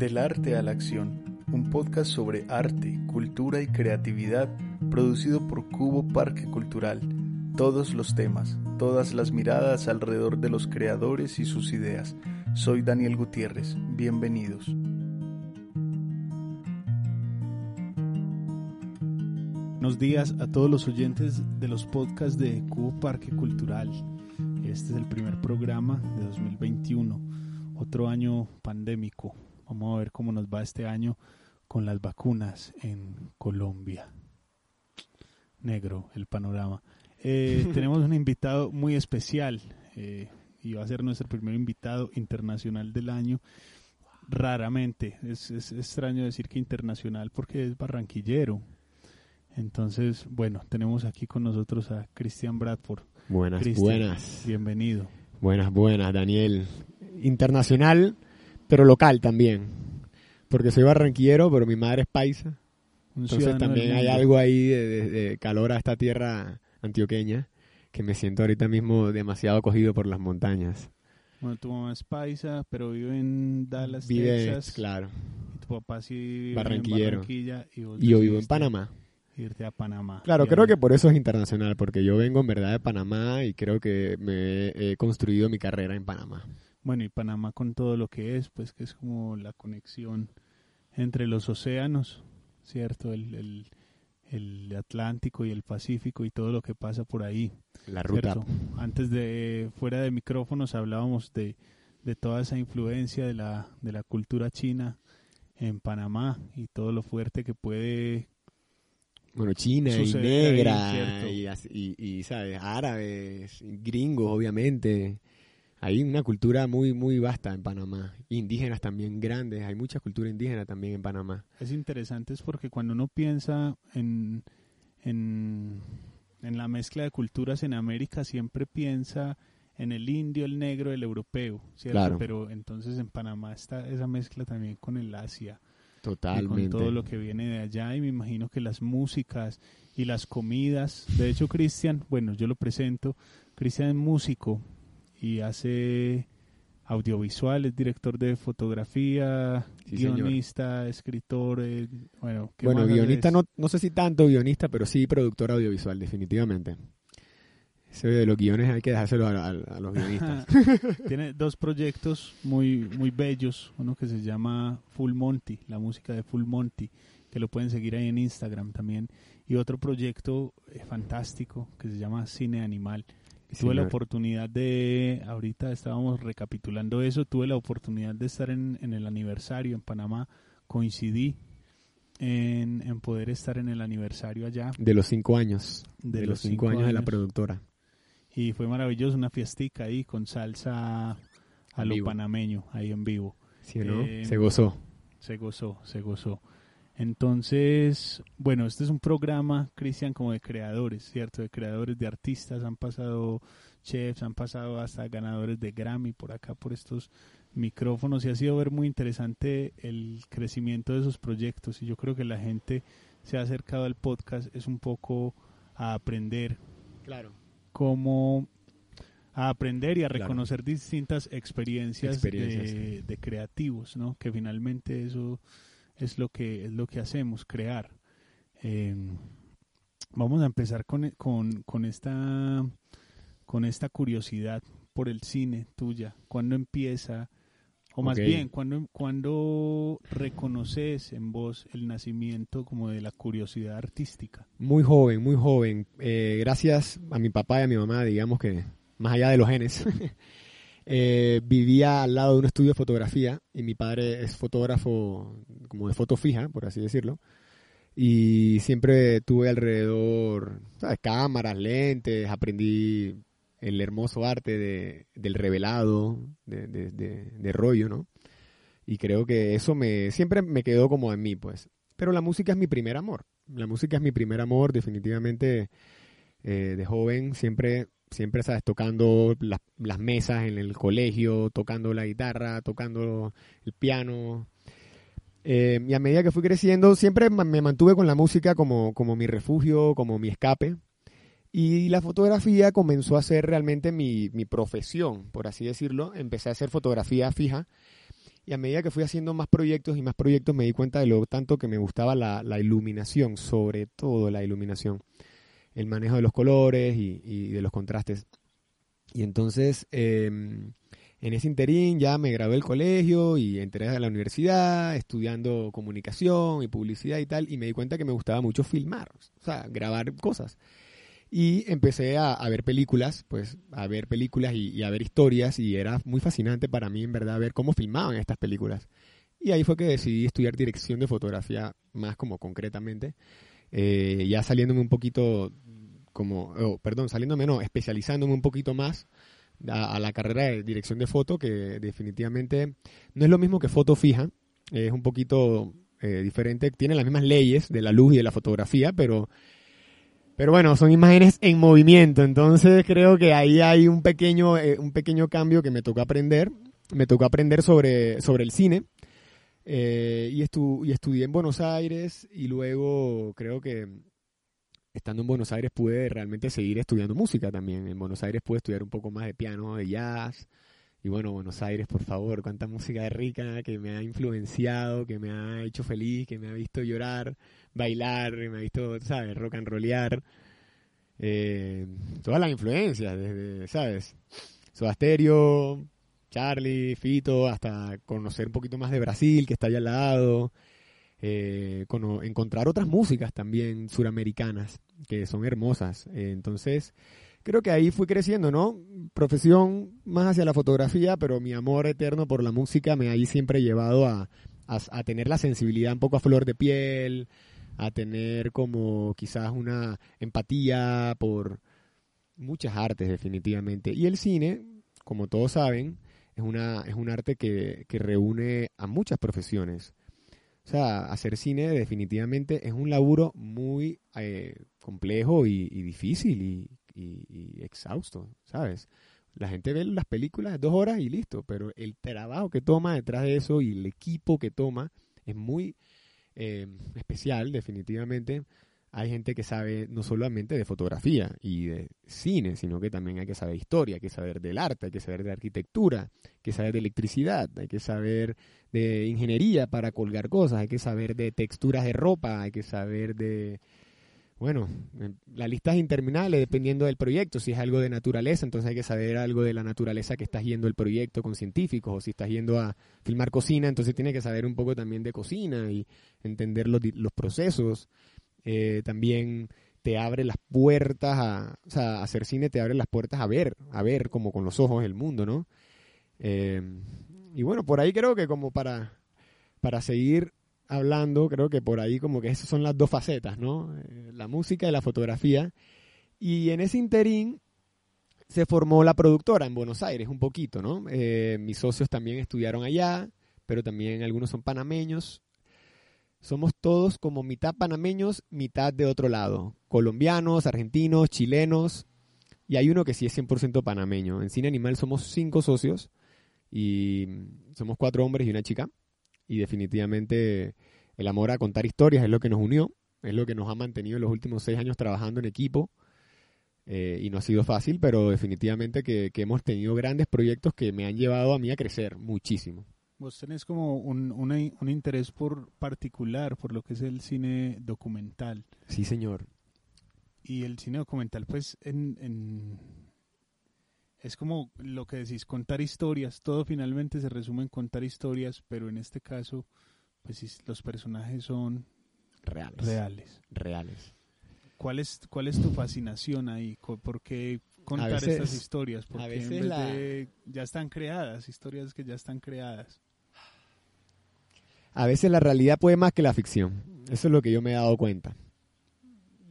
Del arte a la acción, un podcast sobre arte, cultura y creatividad producido por Cubo Parque Cultural. Todos los temas, todas las miradas alrededor de los creadores y sus ideas. Soy Daniel Gutiérrez, bienvenidos. Buenos días a todos los oyentes de los podcasts de Cubo Parque Cultural. Este es el primer programa de 2021, otro año pandémico. Vamos a ver cómo nos va este año con las vacunas en Colombia. Negro el panorama. Eh, tenemos un invitado muy especial eh, y va a ser nuestro primer invitado internacional del año. Raramente, es, es extraño decir que internacional porque es barranquillero. Entonces, bueno, tenemos aquí con nosotros a Cristian Bradford. Buenas, buenas. Bienvenido. Buenas, buenas, Daniel. Internacional, pero local también. Porque soy barranquillero, pero mi madre es paisa. Entonces también hay algo ahí de, de- de calor a esta tierra antioqueña que me siento ahorita mismo demasiado acogido por las montañas. Bueno, tu mamá es paisa, pero vive en Dallas, Vive, Texas. claro. Y tu papá sí vive Barranquillero. en. Y, Y yo vivo en Panamá. Irte a Panamá. Claro, creo que por eso es internacional, porque yo vengo en verdad de Panamá y creo que me he construido mi carrera en Panamá. Bueno, y Panamá con todo lo que es, pues que es como la conexión entre los océanos, ¿cierto? El, el, el Atlántico y el Pacífico y todo lo que pasa por ahí. La ruta. ¿cierto? Antes de, fuera de micrófonos, hablábamos de, de toda esa influencia de la, de la cultura china en Panamá y todo lo fuerte que puede Bueno, China y Sucede ahí, negra cierto. y, y, y, ¿sabes? Árabes, gringos, obviamente. Hay una cultura muy, muy vasta en Panamá. Indígenas también grandes. Hay mucha cultura indígena también en Panamá. es interesante es porque cuando uno piensa en, en, en la mezcla de culturas en América siempre piensa en el indio, el negro, el europeo, ¿cierto? Claro. Pero entonces en Panamá está esa mezcla también con el Asia y Totalmente. con todo lo que viene de allá y me imagino que las músicas y las comidas, de hecho Cristian, bueno, yo lo presento, Cristian es músico y hace audiovisual, es director de fotografía, Sí, señor. guionista, escritor, eh, bueno, ¿qué Bueno, más guionista no, no sé si tanto guionista, pero sí productor audiovisual, definitivamente. Ese de los guiones hay que dejárselo a, a- a los guionistas. Tiene dos proyectos muy, muy bellos. Uno que se llama Full Monty, la música de Full Monty, que lo pueden seguir ahí en Instagram también. Y otro proyecto eh, fantástico que se llama Cine Animal. Tuve la oportunidad de, ahorita estábamos recapitulando eso, tuve la oportunidad de estar en, en el aniversario en Panamá, coincidí en, en poder estar en el aniversario allá. De los cinco años. De De, los cinco, cinco años, de la productora. Y fue maravilloso, una fiestica ahí con salsa a lo vivo. panameño, ahí en vivo. ¿Sí o no? Eh, Se gozó. Se gozó, se gozó. Entonces, bueno, este es un programa, Cristian, como de creadores, ¿cierto? De creadores, de artistas, han pasado chefs, han pasado hasta ganadores de Grammy por acá, por estos micrófonos, y ha sido ver muy interesante el crecimiento de esos proyectos, y yo creo que la gente se ha acercado al podcast, es un poco a aprender Claro. cómo a aprender y a Claro. reconocer distintas experiencias, Experiencias, de, de creativos, ¿no? Que finalmente eso es lo que es lo que hacemos, crear. Eh, vamos a empezar con, con, con esta con esta curiosidad por el cine tuya. ¿Cuándo empieza? O más bien, ¿cuándo, cuándo reconoces en vos el nacimiento como de la curiosidad artística? Muy joven, muy joven. Eh, gracias a mi papá y a mi mamá, digamos que más allá de los genes, eh, vivía al lado de un estudio de fotografía y mi padre es fotógrafo como de foto fija, por así decirlo. Y siempre tuve alrededor ¿sabes? cámaras, lentes, aprendí el hermoso arte de, del revelado, de, de- de- rollo, ¿no? Y creo que eso me siempre me quedó como en mí, pues. Pero la música es mi primer amor. La música es mi primer amor, definitivamente. eh, de joven siempre, siempre, sabes, tocando las, mesas en el colegio, tocando la guitarra, tocando el piano. Eh, y a medida que fui creciendo, siempre me mantuve con la música como, como mi refugio, como mi escape. Y la fotografía comenzó a ser realmente mi, mi profesión, por así decirlo. Empecé a hacer fotografía fija Y a medida que fui haciendo más proyectos y más proyectos me di cuenta de lo tanto que me gustaba la, la iluminación, sobre todo la iluminación, el manejo de los colores y, de los contrastes. Y entonces, eh, en ese interín ya me gradué del colegio y entré a la universidad estudiando comunicación y publicidad y tal, y me di cuenta que me gustaba mucho filmar, o sea, grabar cosas. Y empecé a, a ver películas, pues a ver películas y, y, a ver historias, y era muy fascinante para mí, en verdad, ver cómo filmaban estas películas. Y ahí fue que decidí estudiar dirección de fotografía más como concretamente, eh, ya saliéndome un poquito como, oh, perdón, saliéndome, no, especializándome un poquito más a, la carrera de dirección de foto, que definitivamente no es lo mismo que foto fija, es un poquito eh, diferente, tiene las mismas leyes de la luz y de la fotografía, pero, pero bueno, son imágenes en movimiento, entonces creo que ahí hay un pequeño, eh, un pequeño cambio que me tocó aprender, me tocó aprender sobre, sobre el cine. Eh, y, y estudié en Buenos Aires y luego creo que estando en Buenos Aires pude realmente seguir estudiando música también. En Buenos Aires pude estudiar un poco más de piano, de jazz. Y bueno, Buenos Aires, por favor, cuánta música rica que me ha influenciado, que me ha hecho feliz, que me ha visto llorar, bailar, me ha visto, ¿sabes?, rock and rollear. Eh, todas las influencias, desde, ¿sabes? Soda Stereo, Charlie, Fito, hasta conocer un poquito más de Brasil, que está allá al lado eh, con, encontrar otras músicas también suramericanas que son hermosas. Eh, entonces, creo que ahí fui creciendo, ¿no? Profesión más hacia la fotografía, pero mi amor eterno por la música me ha ahí siempre llevado a, a, a tener la sensibilidad un poco a flor de piel, a tener como quizás una empatía por muchas artes definitivamente. Y el cine, como todos saben, es, una, es un arte que, que reúne a muchas profesiones. O sea, hacer cine definitivamente es un laburo muy eh, complejo y, difícil y, exhausto, ¿sabes? La gente ve las películas de dos horas y listo, pero el trabajo que toma detrás de eso y el equipo que toma es muy eh, especial, definitivamente. Hay gente que sabe no solamente de fotografía y de cine, sino que también hay que saber historia, hay que saber del arte, hay que saber de arquitectura, hay que saber de electricidad, hay que saber de ingeniería para colgar cosas, hay que saber de texturas de ropa, hay que saber de... Bueno, la lista es interminable dependiendo del proyecto. Si es algo de naturaleza, entonces hay que saber algo de la naturaleza que estás yendo el proyecto con científicos. O si estás yendo a filmar cocina, entonces tienes que saber un poco también de cocina y entender los, los procesos eh, también te abre las puertas a, hacer cine te abre las puertas a ver, a ver como con los ojos el mundo, ¿no? Eh, y bueno, por ahí creo que como para, para seguir hablando, creo que por ahí como que esas son las dos facetas, ¿no? Eh, la música y la fotografía. Y en ese interín se formó la productora en Buenos Aires un poquito, ¿no? Mis socios también estudiaron allá, pero también algunos son panameños somos todos como mitad panameños, mitad de otro lado. Colombianos, argentinos, chilenos. Y hay uno que sí es 100% panameño. En Cine Animal somos cinco socios y somos cuatro hombres y una chica. Y definitivamente el amor a contar historias es lo que nos unió, es lo que nos ha mantenido en los últimos seis años trabajando en equipo. Eh, y no ha sido fácil, pero definitivamente que, que hemos tenido grandes proyectos que me han llevado a mí a crecer muchísimo. Vos tenés como un, una, un interés por particular por lo que es el cine documental. Sí, señor. Y el cine documental, pues, en, en, es como lo que decís, contar historias. Todo finalmente se resume en contar historias, pero en este caso, pues los personajes son reales. Reales. reales. ¿Cuál es, ¿Cuál es tu fascinación ahí? ¿Por qué contar veces, estas historias? Porque a veces en vez la... de, ya están creadas, historias que ya están creadas a veces la realidad puede más que la ficción. Eso es lo que yo me he dado cuenta.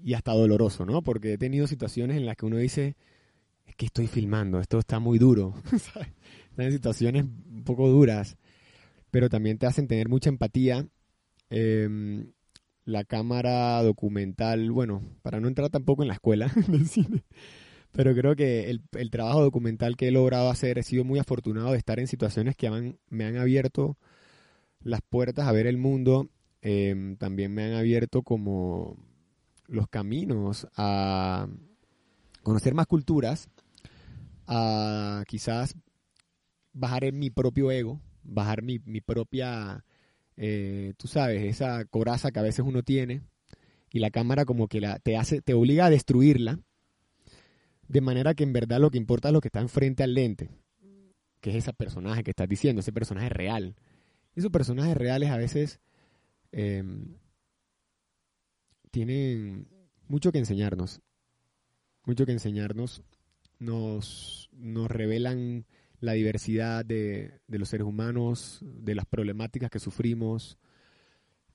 Y hasta doloroso, ¿no? Porque he tenido situaciones en las que uno dice, es que estoy filmando, esto está muy duro. Están en situaciones un poco duras, pero también te hacen tener mucha empatía. Eh, la cámara documental, bueno, para no entrar tampoco en la escuela del cine, pero creo que el, trabajo documental que he logrado hacer, he sido muy afortunado de estar en situaciones que me han abierto las puertas a ver el mundo, eh, también me han abierto como los caminos a conocer más culturas, a quizás bajar en mi propio ego, bajar mi, mi propia, eh, tú sabes, esa coraza que a veces uno tiene y la cámara como que la, te hace, te obliga a destruirla, de manera que en verdad lo que importa es lo que está enfrente al lente, que es ese personaje que estás diciendo, ese personaje real. Esos personajes reales a veces em, tienen mucho que enseñarnos, mucho que enseñarnos, nos, nos revelan la diversidad de, de, los seres humanos, de las problemáticas que sufrimos.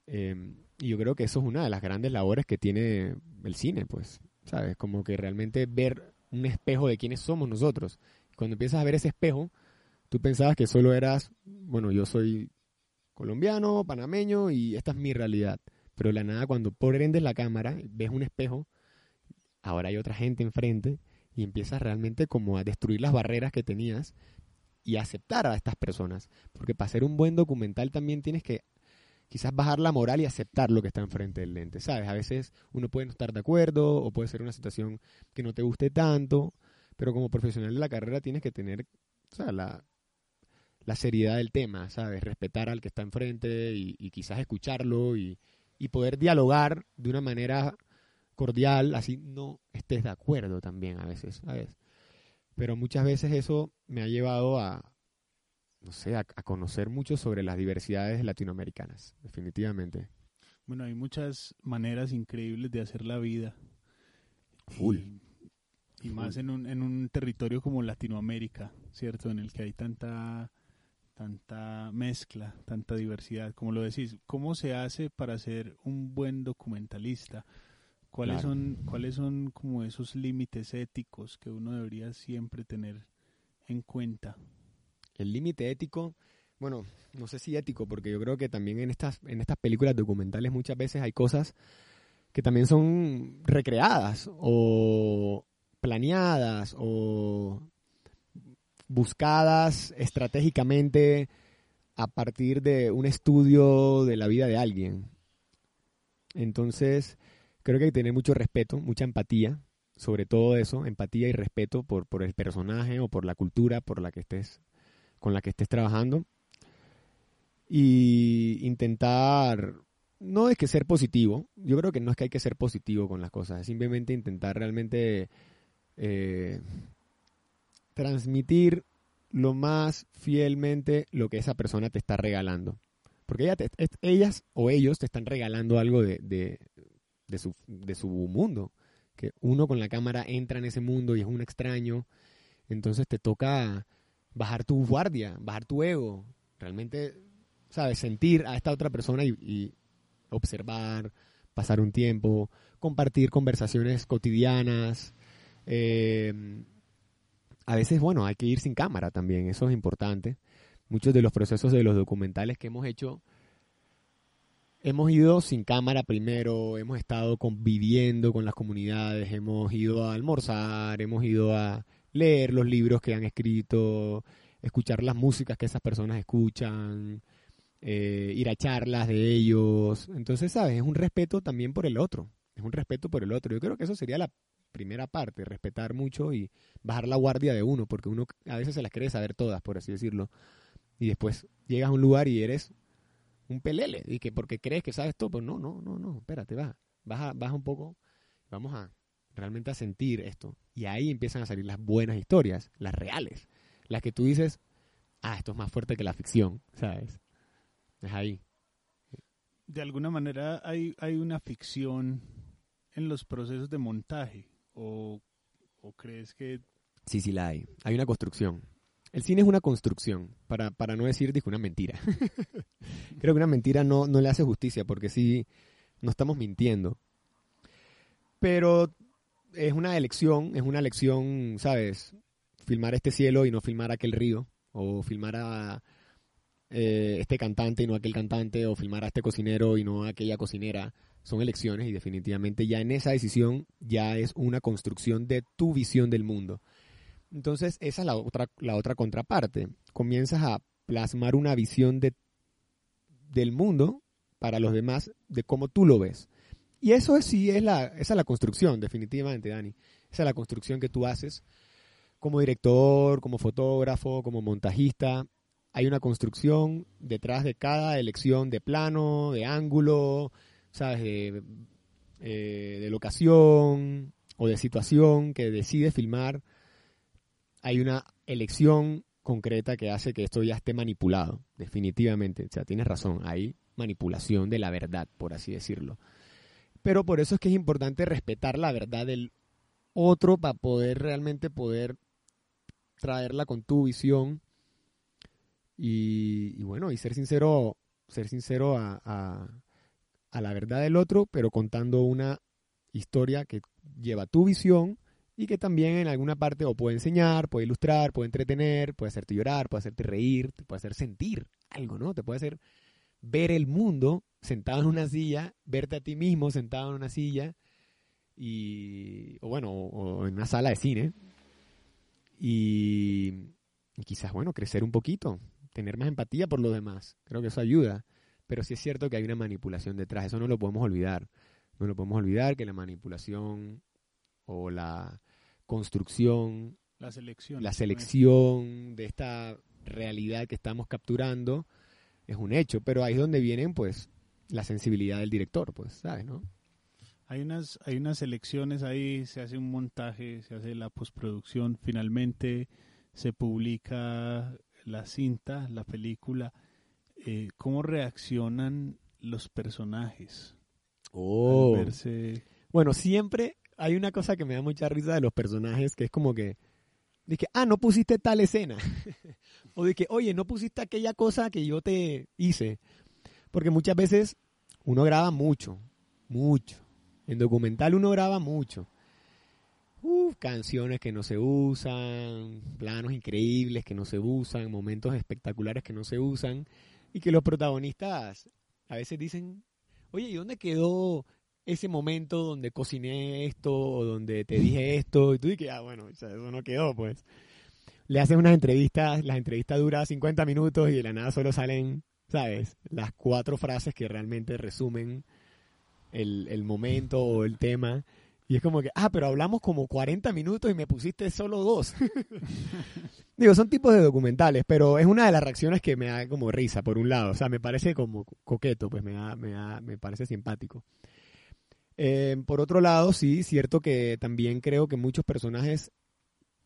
Eh, y yo creo que eso es una de las grandes labores que tiene el cine, pues, ¿sabes? Como que realmente ver un espejo de quiénes somos nosotros. Cuando empiezas a ver ese espejo, tú pensabas que solo eras, bueno, yo soy colombiano, panameño y esta es mi realidad. Pero la nada, cuando prendes la cámara, ves un espejo, ahora hay otra gente enfrente y empiezas realmente como a destruir las barreras que tenías y aceptar a estas personas. Porque para hacer un buen documental también tienes que quizás bajar la moral y aceptar lo que está enfrente del lente, ¿sabes? A veces uno puede no estar de acuerdo o puede ser una situación que no te guste tanto, pero como profesional de la carrera tienes que tener o sea, la, la seriedad del tema, ¿sabes? Respetar al que está enfrente y, y quizás escucharlo y, y poder dialogar de una manera cordial, así no estés de acuerdo también a veces, ¿sabes? Pero muchas veces eso me ha llevado a, no sé, a, a, conocer mucho sobre las diversidades latinoamericanas, definitivamente. Bueno, hay muchas maneras increíbles de hacer la vida. Full. Y, y más en un, en un territorio como Latinoamérica, ¿cierto? En el que hay tanta tanta mezcla, tanta diversidad, como lo decís, ¿cómo se hace para ser un buen documentalista? ¿Cuáles Claro. son cuáles son como esos límites éticos que uno debería siempre tener en cuenta? El límite ético, bueno, no sé si ético, porque yo creo que también en estas, en estas películas documentales muchas veces hay cosas que también son recreadas o planeadas o buscadas estratégicamente a partir de un estudio de la vida de alguien. Entonces, creo que hay que tener mucho respeto, mucha empatía, sobre todo eso, empatía y respeto por, por el personaje o por la cultura por la que estés, con la que estés trabajando. Y intentar, no es que ser positivo, yo creo que no es que hay que ser positivo con las cosas, es simplemente intentar realmente eh, transmitir lo más fielmente lo que esa persona te está regalando. Porque ellas o ellos te están regalando algo de, de, su, de su mundo. Que uno con la cámara entra en ese mundo y es un extraño. Entonces te toca bajar tu guardia, bajar tu ego. Realmente, ¿sabes? Sentir a esta otra persona y, y observar, pasar un tiempo, compartir conversaciones cotidianas. Eh, a veces, bueno, hay que ir sin cámara también, eso es importante. Muchos de los procesos de los documentales que hemos hecho, hemos ido sin cámara primero, hemos estado conviviendo con las comunidades, hemos ido a almorzar, hemos ido a leer los libros que han escrito, escuchar las músicas que esas personas escuchan, eh, ir a charlas de ellos. Entonces, ¿sabes? Es un respeto también por el otro, es un respeto por el otro. Yo creo que eso sería la primera parte, respetar mucho y bajar la guardia de uno, porque uno a veces se las cree saber todas, por así decirlo. Y después llegas a un lugar y eres un pelele, y que porque crees que sabes todo, pues no, no, no, no, espérate, baja, baja, baja un poco, vamos a realmente a sentir esto. Y ahí empiezan a salir las buenas historias, las reales, las que tú dices, ah, esto es más fuerte que la ficción, ¿sabes? Es ahí. De alguna manera hay, hay una ficción en los procesos de montaje o, crees que Sí, sí la hay. Hay una construcción. El cine es una construcción, para, para no decir dije, una mentira. Creo que una mentira no, no le hace justicia, porque sí, no estamos mintiendo. Pero es una elección, es una elección, ¿sabes? Filmar este cielo y no filmar aquel río, o filmar a eh, este cantante y no aquel cantante, o filmar a este cocinero y no a aquella cocinera. Son elecciones y definitivamente ya en esa decisión ya es una construcción de tu visión del mundo. Entonces, esa es la otra, la otra contraparte. Comienzas a plasmar una visión de, del mundo para los demás, de cómo tú lo ves. Y eso es, sí es la, esa es la construcción, definitivamente, Dani. Esa es la construcción que tú haces como director, como fotógrafo, como montajista. hay una construcción detrás de cada elección de plano, de ángulo, De, eh, de locación o de situación que decide filmar. Hay una elección concreta que hace que esto ya esté manipulado, definitivamente. O sea, tienes razón, hay manipulación de la verdad, por así decirlo. Pero por eso es que es importante respetar la verdad del otro para poder realmente poder traerla con tu visión y, bueno, y ser sincero, ser sincero a, la verdad del otro, pero contando una historia que lleva tu visión y que también en alguna parte o puede enseñar, puede ilustrar, puede entretener, puede hacerte llorar, puede hacerte reír, te puede hacer sentir algo, ¿no? Te puede hacer ver el mundo sentado en una silla, verte a ti mismo sentado en una silla y o bueno, o, en una sala de cine y, quizás bueno, crecer un poquito, tener más empatía por lo demás. Creo que eso ayuda, pero sí es cierto que hay una manipulación detrás, eso no lo podemos olvidar. No lo podemos olvidar que la manipulación o la construcción, la selección, la selección de esta realidad que estamos capturando es un hecho, pero ahí es donde vienen pues la sensibilidad del director, pues, ¿sabes, no? Hay unas hay unas selecciones ahí, se hace un montaje, se hace la postproducción, finalmente se publica la cinta, la película. Eh, ¿Cómo reaccionan los personajes? Oh. Bueno, siempre hay una cosa que me da mucha risa de los personajes, que es como que, dije, ah, no pusiste tal escena. o que, oye, no pusiste aquella cosa que yo te hice. Porque muchas veces uno graba mucho, mucho. En documental uno graba mucho. Uf, canciones que no se usan, planos increíbles que no se usan, momentos espectaculares que no se usan y que los protagonistas a veces dicen, oye, ¿y dónde quedó ese momento donde cociné esto o donde te dije esto? Y tú dices, ah, bueno, eso no quedó, pues. Le hacen unas entrevistas, las entrevistas duran 50 minutos y de la nada solo salen, ¿sabes? Las cuatro frases que realmente resumen el, el momento o el tema. Y es como que, ah, pero hablamos como 40 minutos y me pusiste solo dos. Digo, son tipos de documentales, pero es una de las reacciones que me da como risa, por un lado. O sea, me parece como coqueto, pues me, da, me, da, me parece simpático. Eh, por otro lado, sí, cierto que también creo que muchos personajes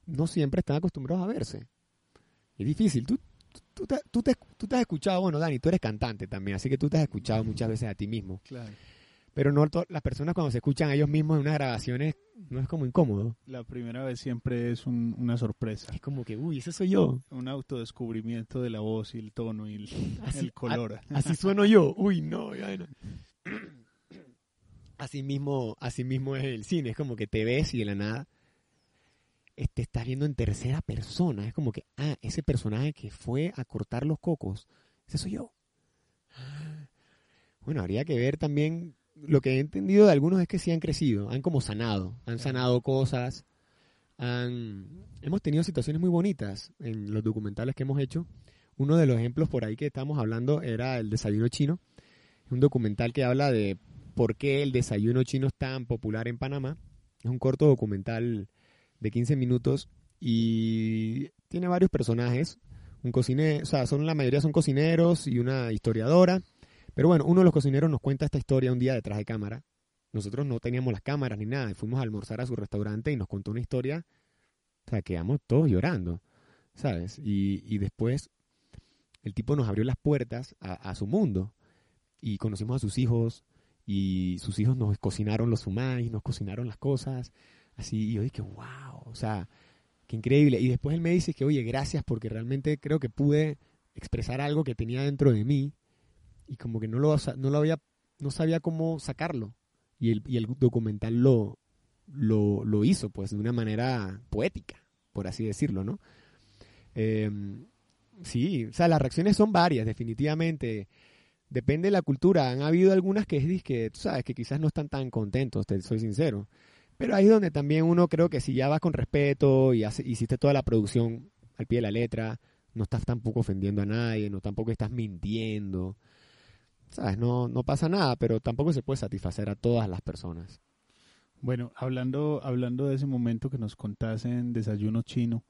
no siempre están acostumbrados a verse. Es difícil. Tú, tú, te, tú, te, tú te has escuchado, bueno, Dani, tú eres cantante también, así que tú te has escuchado muchas veces a ti mismo. Claro. Pero no las personas cuando se escuchan a ellos mismos en unas grabaciones no es como incómodo. La primera vez siempre es una sorpresa. Es como que, uy, ese soy yo. Un autodescubrimiento de la voz y el tono y el, color. así sueno yo. Uy, no, Así mismo, así mismo es el cine. Es como que te ves y de la nada te estás viendo en tercera persona. Es como que, ah, ese personaje que fue a cortar los cocos, ese soy yo. Bueno, habría que ver también lo que he entendido de algunos es que sí han crecido, han como sanado, han sanado cosas, han... hemos tenido situaciones muy bonitas en los documentales que hemos hecho. Uno de los ejemplos por ahí que estamos hablando era el desayuno chino, un documental que habla de por qué el desayuno chino es tan popular en Panamá. Es un corto documental de 15 minutos y tiene varios personajes. Un cocinero, o sea, son la mayoría son cocineros y una historiadora pero bueno, uno de los cocineros nos cuenta esta historia un día detrás de cámara. Nosotros no teníamos las cámaras ni nada. Fuimos a almorzar a su restaurante y nos contó una historia. O sea, quedamos todos llorando, ¿sabes? Y, después el tipo nos abrió las puertas a, su mundo. Y conocimos a sus hijos. Y sus hijos nos cocinaron los sumais, nos cocinaron las cosas. Así, y yo dije, wow, o sea, qué increíble. Y después él me dice que, oye, gracias porque realmente creo que pude expresar algo que tenía dentro de mí y como que no lo, no lo había, no sabía cómo sacarlo. Y el, y el documental lo, lo, hizo, pues, de una manera poética, por así decirlo, ¿no? Em, sí, o sea, las reacciones son varias, definitivamente. Depende de la cultura. Han habido algunas que es que, tú sabes, que quizás no están tan contentos, te soy sincero. Pero ahí es donde también uno creo que si ya vas con respeto y hiciste toda la producción al pie de la letra, no estás tampoco ofendiendo a nadie, no tampoco estás mintiendo. ¿Sabes? No, no pasa nada, pero tampoco se puede satisfacer a todas las personas. Bueno, hablando, hablando de ese momento que nos contaste en Desayuno Chino,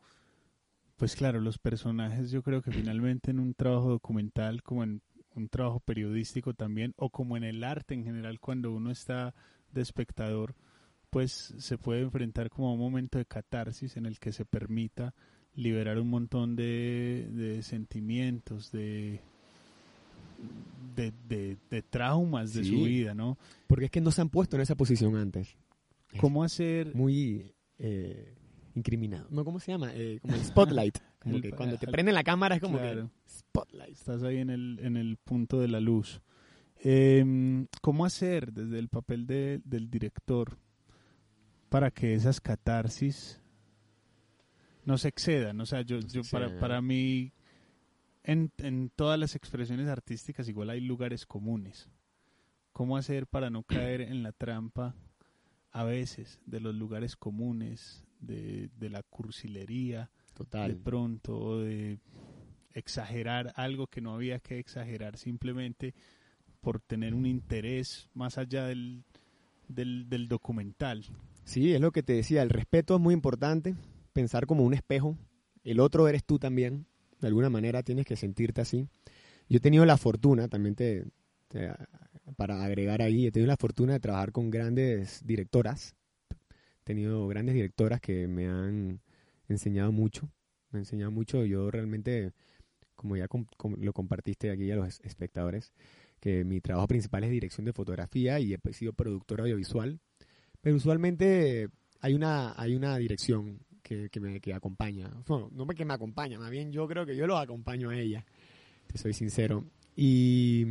Pues claro, los personajes yo creo que finalmente en un trabajo documental, como en un trabajo periodístico también, o como en el arte en general, cuando uno está de espectador, pues se puede enfrentar como a un momento de catarsis en el que se permita liberar un montón de, de sentimientos, de, de, de, traumas de su vida, ¿no? Porque es que no se han puesto en esa posición antes. ¿Cómo hacer? Muy eh, incriminado. No, ¿cómo se llama? Eh, como el spotlight. Como que cuando te prenden la cámara es como que spotlight. Estás ahí en el, en el punto de la luz. Eh, ¿Cómo hacer desde el papel de, del director para que esas catarsis no se excedan? O sea, yo, yo para, para mí, en, en todas las expresiones artísticas igual hay lugares comunes. ¿Cómo hacer para no caer en la trampa a veces de los lugares comunes, de, de la cursilería, Total. de pronto, de exagerar algo que no había que exagerar simplemente por tener un interés más allá del, del, del documental. Sí, es lo que te decía, el respeto es muy importante, pensar como un espejo, el otro eres tú también, de alguna manera tienes que sentirte así. Yo he tenido la fortuna, también te, para agregar ahí, he tenido la fortuna de trabajar con grandes directoras, he tenido grandes directoras que me han enseñado mucho, me han enseñado mucho, yo realmente, como ya lo compartiste aquí a los espectadores, que mi trabajo principal es dirección de fotografía y he sido productor audiovisual, pero usualmente hay una, hay una dirección que, me que acompaña. Bueno, no que me acompaña, más bien yo creo que yo los acompaño a ella, te soy sincero. Y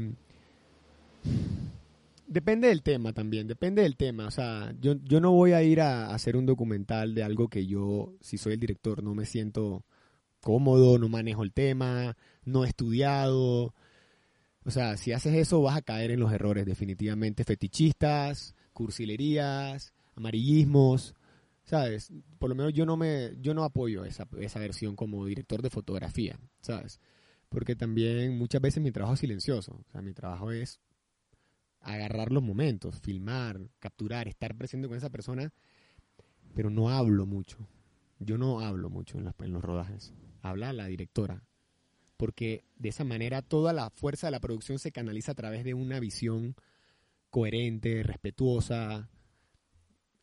depende del tema también, depende del tema. O sea, yo, yo no voy a ir a hacer un documental de algo que yo, si soy el director, no me siento cómodo, no manejo el tema, no he estudiado. O sea, si haces eso vas a caer en los errores definitivamente fetichistas, cursilerías, amarillismos, ¿sabes? Por lo menos yo no me yo no apoyo esa, esa versión como director de fotografía, ¿sabes? Porque también muchas veces mi trabajo es silencioso, o sea, mi trabajo es agarrar los momentos, filmar, capturar, estar presente con esa persona, pero no hablo mucho. Yo no hablo mucho en, las, en los rodajes. Habla la directora, porque de esa manera toda la fuerza de la producción se canaliza a través de una visión coherente, respetuosa,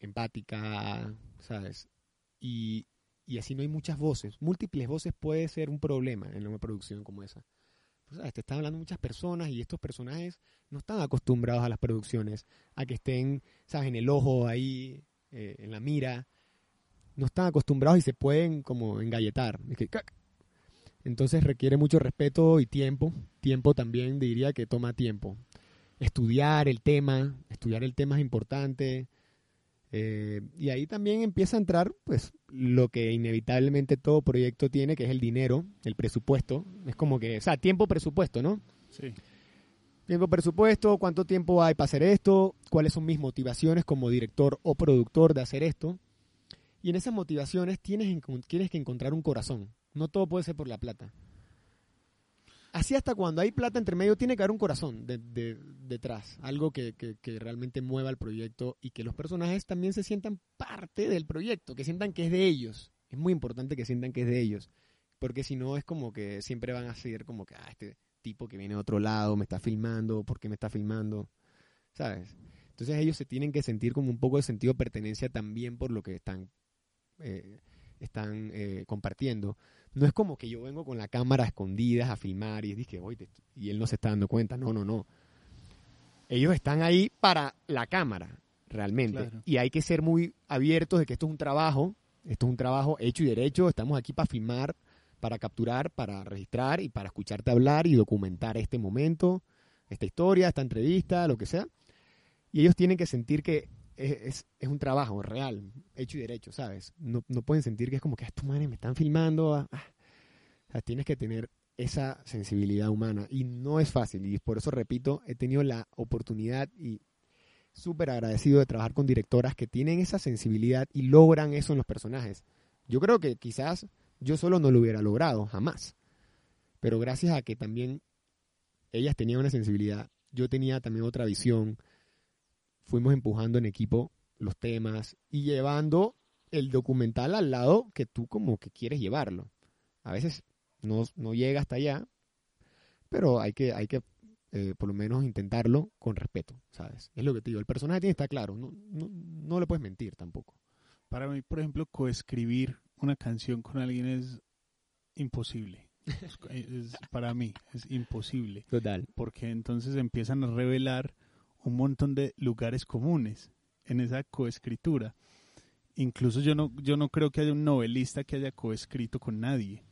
empática, Y, así no hay muchas voces. Múltiples voces puede ser un problema en una producción como esa. Pues, ¿sabes? Te están hablando muchas personas y estos personajes no están acostumbrados a las producciones, a que estén, ¿sabes? En el ojo ahí, eh, en la mira. No están acostumbrados y se pueden como engalletar. Entonces requiere mucho respeto y tiempo. Tiempo también diría que toma tiempo estudiar el tema, estudiar el tema es importante. Eh, y ahí también empieza a entrar pues lo que inevitablemente todo proyecto tiene, que es el dinero, el presupuesto. Es como que, o sea, tiempo presupuesto, ¿no? Sí. Tiempo presupuesto, cuánto tiempo hay para hacer esto, cuáles son mis motivaciones como director o productor de hacer esto. Y en esas motivaciones tienes, tienes que encontrar un corazón. No todo puede ser por la plata así hasta cuando hay plata entre medio, tiene que haber un corazón de, de, detrás, algo que, realmente mueva el proyecto y que los personajes también se sientan parte del proyecto, que sientan que es de ellos. Es muy importante que sientan que es de ellos, porque si no es como que siempre van a ser como que, ah, este tipo que viene de otro lado me está filmando, ¿por qué me está filmando? ¿Sabes? Entonces ellos se tienen que sentir como un poco de sentido de pertenencia también por lo que están, eh, están eh, compartiendo no es como que yo vengo con la cámara escondida a filmar y dije, oye, y él no se está dando cuenta. No, no, no. Ellos están ahí para la cámara, realmente. Claro. Y hay que ser muy abiertos de que esto es un trabajo, esto es un trabajo hecho y derecho. Estamos aquí para filmar, para capturar, para registrar y para escucharte hablar y documentar este momento, esta historia, esta entrevista, lo que sea. Y ellos tienen que sentir que es, es, un trabajo real, hecho y derecho, ¿sabes? No, no pueden sentir que es como que estos manes me están filmando. Ah, ah. Tienes que tener esa sensibilidad humana y no es fácil. Y por eso, repito, he tenido la oportunidad y súper agradecido de trabajar con directoras que tienen esa sensibilidad y logran eso en los personajes. Yo creo que quizás yo solo no lo hubiera logrado, jamás. Pero gracias a que también ellas tenían una sensibilidad, yo tenía también otra visión, fuimos empujando en equipo los temas y llevando el documental al lado que tú como que quieres llevarlo. A veces no, no llega hasta allá, pero hay que, hay que eh, por lo menos intentarlo con respeto, ¿sabes? Es lo que te digo, el personaje tiene que estar claro, no, no, no le puedes mentir tampoco. Para mí, por ejemplo, coescribir una canción con alguien es imposible. Es- es- para mí es imposible. Total. Porque entonces empiezan a revelar un montón de lugares comunes en esa coescritura. Incluso yo no, yo no creo que haya un novelista que haya coescrito con nadie.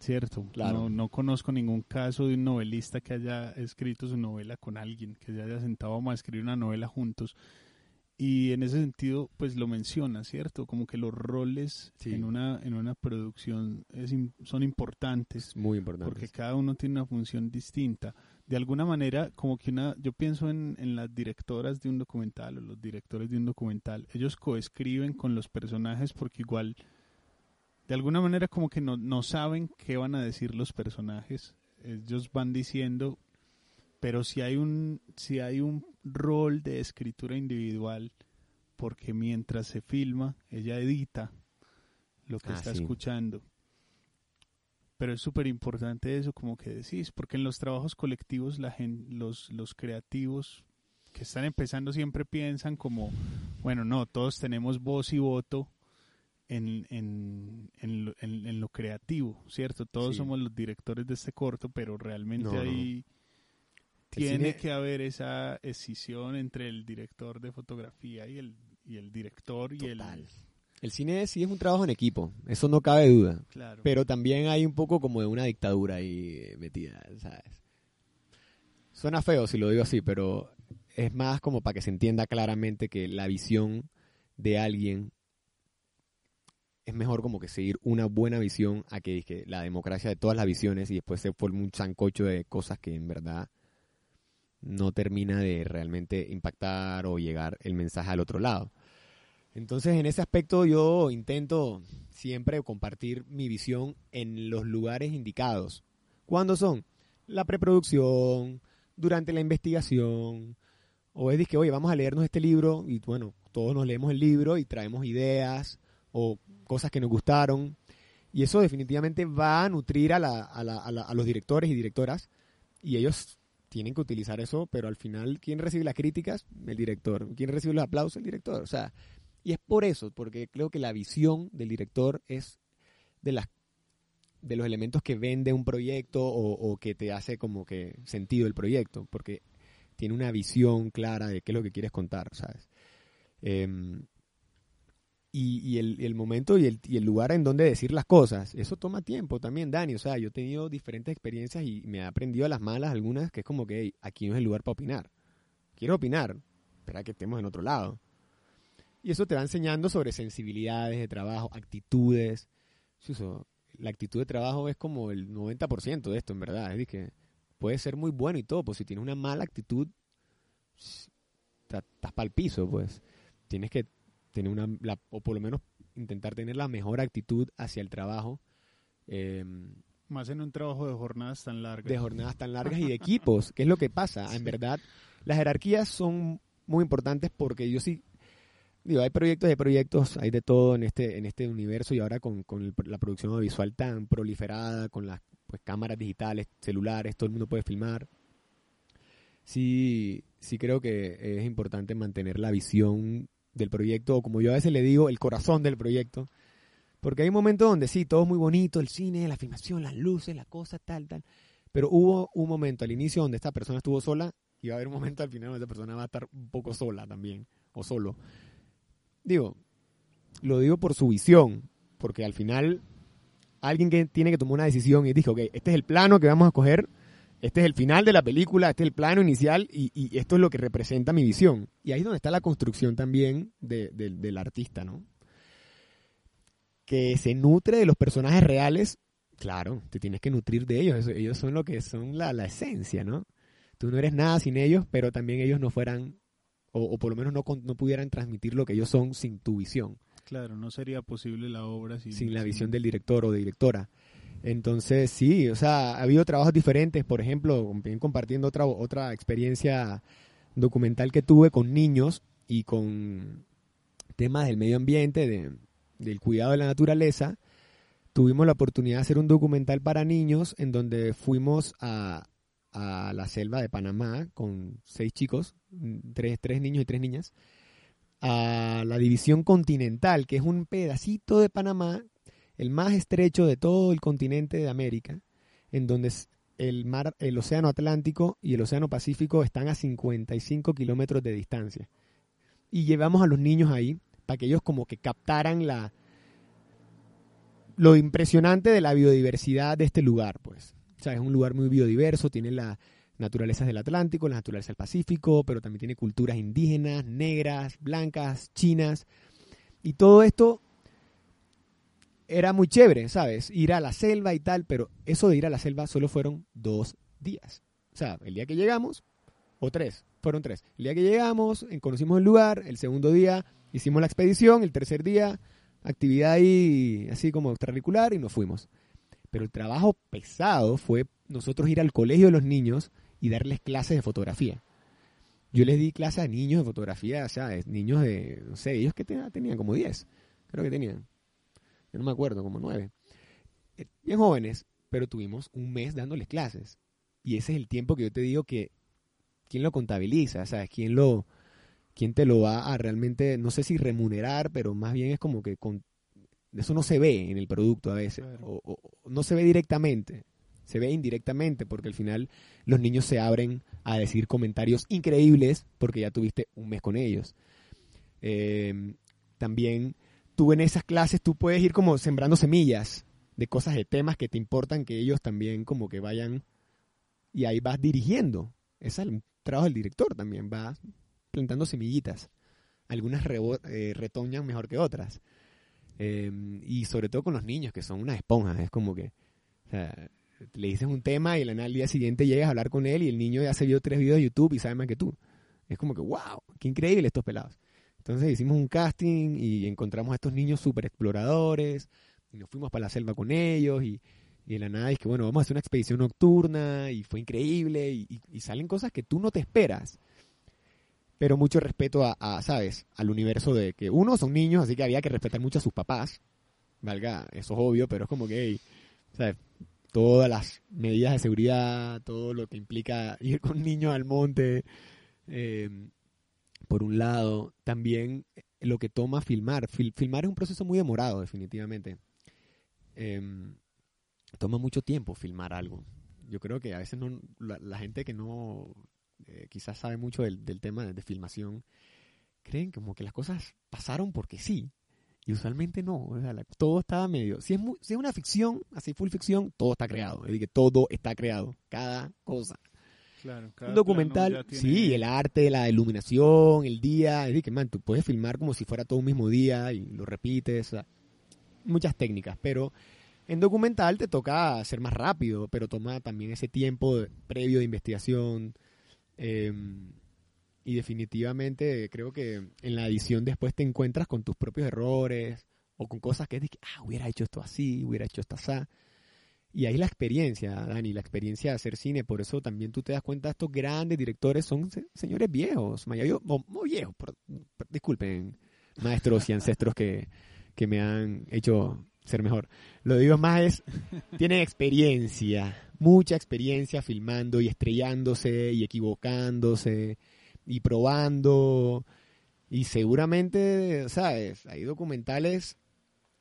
¿Cierto? Claro. No, no conozco ningún caso de un novelista que haya escrito su novela con alguien, que se haya sentado a escribir una novela juntos. Y en ese sentido, pues lo menciona, ¿cierto? Como que los roles Sí. en una en una producción es son importantes Es muy importante. porque cada uno tiene una función distinta. De alguna manera, como que una, yo pienso en, en las directoras de un documental o los directores de un documental, ellos coescriben con los personajes porque igual, de alguna manera como que no, no saben qué van a decir los personajes, ellos van diciendo, pero si hay un, si hay un rol de escritura individual, porque mientras se filma, ella edita lo que Ah, está sí. escuchando. Pero es súper importante eso, como que decís, porque en los trabajos colectivos la gen- los, los creativos que están empezando siempre piensan como, bueno, no, todos tenemos voz y voto en, en, en, lo, en- en lo creativo, ¿cierto? Todos Sí. somos los directores de este corto, pero realmente No, ahí tiene cine- que haber esa escisión entre el director de fotografía y el, y el director y el... El cine sí es un trabajo en equipo, eso no cabe duda. Claro. Pero también hay un poco como de una dictadura ahí eh, metida, ¿sabes? Suena feo si lo digo así, pero es más como para que se entienda claramente que la visión de alguien es mejor como que seguir una buena visión a que, que la democracia de todas las visiones y después se forma un sancocho de cosas que en verdad no termina de realmente impactar o llegar el mensaje al otro lado. Entonces, en ese aspecto yo intento siempre compartir mi visión en los lugares indicados. ¿Cuándo son? La preproducción, durante la investigación, o es que, oye, vamos a leernos este libro y bueno, todos nos leemos el libro y traemos ideas o cosas que nos gustaron. Y eso definitivamente va a nutrir a, la- a la- a la- a los directores y directoras y ellos tienen que utilizar eso, pero al final, ¿quién recibe las críticas? El director. ¿Quién recibe los aplausos? El director. O sea, y es por eso, porque creo que la visión del director es de las de los elementos que vende un proyecto o, que te hace como que sentido el proyecto, porque tiene una visión clara de qué es lo que quieres contar, ¿sabes? Em, y, y el, el momento y el, y el lugar en donde decir las cosas, eso toma tiempo también, Dani. O sea, yo he tenido diferentes experiencias y me he aprendido a las malas algunas, que es como que "Hey, aquí no es el lugar para opinar. Quiero opinar, espera que estemos en otro lado. Y eso te va enseñando sobre sensibilidades de trabajo, actitudes. Chuso, la actitud de trabajo es como el 90% de esto, en verdad. Es decir, que puede ser muy bueno y todo, pues si tienes una mala actitud, estás para el piso, pues. Tienes que tener una, la- o por lo menos intentar tener la mejor actitud hacia el trabajo. eh, Más en un trabajo de jornadas tan largas. de jornadas tan largas y de equipos, que es lo que pasa. En verdad, las jerarquías son muy importantes porque yo sí, digo, hay proyectos de proyectos, hay de todo en este, en este universo y ahora con, con la producción audiovisual tan proliferada, con las pues, cámaras digitales, celulares, todo el mundo puede filmar. Sí, sí creo que es importante mantener la visión del proyecto, o como yo a veces le digo, el corazón del proyecto. Porque hay momentos donde sí, todo es muy bonito, el cine, la filmación, las luces, la cosa, tal, tal. Pero hubo un momento al inicio donde esta persona estuvo sola y va a haber un momento al final donde esta persona va a estar un poco sola también, o solo. Digo, lo digo por su visión, porque al final alguien que tiene que tomar una decisión y dijo, ok, este es el plano que vamos a coger, este es el final de la película, este es el plano inicial y, esto es lo que representa mi visión. Y ahí es donde está la construcción también de- de- del artista, ¿no? Que se nutre de los personajes reales, claro, te tienes que nutrir de ellos, ellos son lo que son la, la esencia, ¿no? Tú no eres nada sin ellos, pero también ellos no fueran, o, o por lo menos no, no pudieran transmitir lo que ellos son sin tu visión Claro, no sería posible la obra sin, sin la sin- visión del director o de directora. Entonces, sí, o sea, ha habido trabajos diferentes, por ejemplo, compartiendo otra, otra experiencia documental que tuve con niños y con temas del medio ambiente, de, del cuidado de la naturaleza, tuvimos la oportunidad de hacer un documental para niños en donde fuimos a, a la selva de Panamá con seis chicos, tres, tres niños y tres niñas, a la división continental, que es un pedacito de Panamá, el más estrecho de todo el continente de América, en donde el mar, el océano Atlántico y el océano Pacífico están a 55 kilómetros de distancia. Y llevamos a los niños ahí para que ellos como que captaran la lo impresionante de la biodiversidad de este lugar, pues. Sea, es un lugar muy biodiverso, tiene las naturalezas del Atlántico, las naturalezas del Pacífico, pero también tiene culturas indígenas, negras, blancas, chinas. Y todo esto era muy chévere, ¿sabes? Ir a la selva y tal, pero eso de ir a la selva solo fueron dos días. O sea, el día que llegamos, o tres, fueron tres. El día que llegamos, conocimos el lugar, el segundo día hicimos la expedición, el tercer día, actividad ahí así como extracurricular y nos fuimos. Pero el trabajo pesado fue nosotros ir al colegio de los niños y darles clases de fotografía. Yo les di clases a niños de fotografía, o sea, niños de, no sé, ellos que tenían como 10, creo que tenían yo no me acuerdo, como nueve. Eh, bien jóvenes, pero tuvimos un mes dándoles clases. Y ese es el tiempo que yo te digo que, ¿quién lo contabiliza? ¿Sabes? ¿Quién lo, quién te lo va a realmente, no sé si remunerar, pero más bien es como que con, eso no se ve en el producto a veces, o, no se ve directamente, se ve indirectamente, porque al final los niños se abren a decir comentarios increíbles porque ya tuviste un mes con ellos. Eh, también tú en esas clases tú puedes ir como sembrando semillas de cosas, de temas que te importan, que ellos también como que vayan y ahí vas dirigiendo. Ese es el trabajo del director también, va plantando semillitas. Algunas eh, retoñan mejor que otras. Em, y sobre todo con los niños, que son unas esponjas. Es como que le dices un tema y al día siguiente llegas a hablar con él y el niño ya se vio tres videos de YouTube y sabe más que tú. Es como que, wow, qué increíble estos pelados. Entonces hicimos un casting y encontramos a estos niños súper exploradores y nos fuimos para la selva con ellos y, y la nada es que, bueno, vamos a hacer una expedición nocturna y fue increíble y, salen cosas que tú no te esperas. Pero mucho respeto a, ¿sabes? Al universo de que uno son niños, así que había que respetar mucho a sus papás. Valga, eso es obvio, pero es como que, ¿sabes? Todas las medidas de seguridad, todo lo que implica ir con niños al monte, eh, por un lado, también eh, lo que toma filmar. filmar es un proceso muy demorado, definitivamente. Em, toma mucho tiempo filmar algo. Yo creo que a veces no, la, gente que no eh, quizás sabe mucho del, tema de, filmación, creen como que las cosas pasaron porque sí. Y usualmente no. todo está medio. Si es, si es una ficción, así full ficción, todo está creado. Es decir, que todo está creado. Cada cosa un documental, sí, el arte, la iluminación, el día, es que, man, tú puedes filmar como si fuera todo un mismo día y lo repites, muchas técnicas, pero en documental te toca ser más rápido, pero toma también ese tiempo previo de investigación. Em, y definitivamente creo que en la edición después te encuentras con tus propios errores o con cosas que es de que, ah, hubiera hecho esto así, hubiera hecho esto así. Y ahí la experiencia, Dani, la experiencia de hacer cine. Por eso también tú te das cuenta, estos grandes directores son señores viejos, muy viejos, disculpen, maestros y ancestros que, que me han hecho ser mejor. Lo digo más es, tienen experiencia, mucha experiencia filmando y estrellándose y equivocándose y probando. Y seguramente, ¿sabes? Hay documentales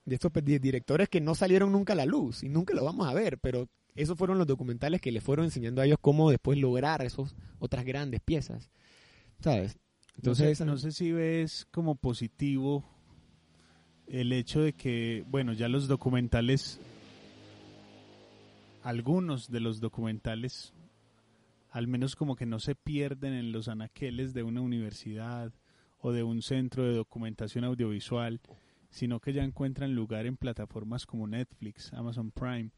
de estos directores que no salieron nunca a la luz y nunca lo vamos a ver, pero esos fueron los documentales que les fueron enseñando a ellos cómo después lograr esas otras grandes piezas. ¿Sabes? Entonces, no sé, si ves como positivo el hecho de que, bueno, ya los documentales, algunos de los documentales, al menos como que no se pierden en los anaqueles de una universidad o de un centro de documentación audiovisual, sino que ya encuentran lugar en plataformas como Netflix, Amazon Prime,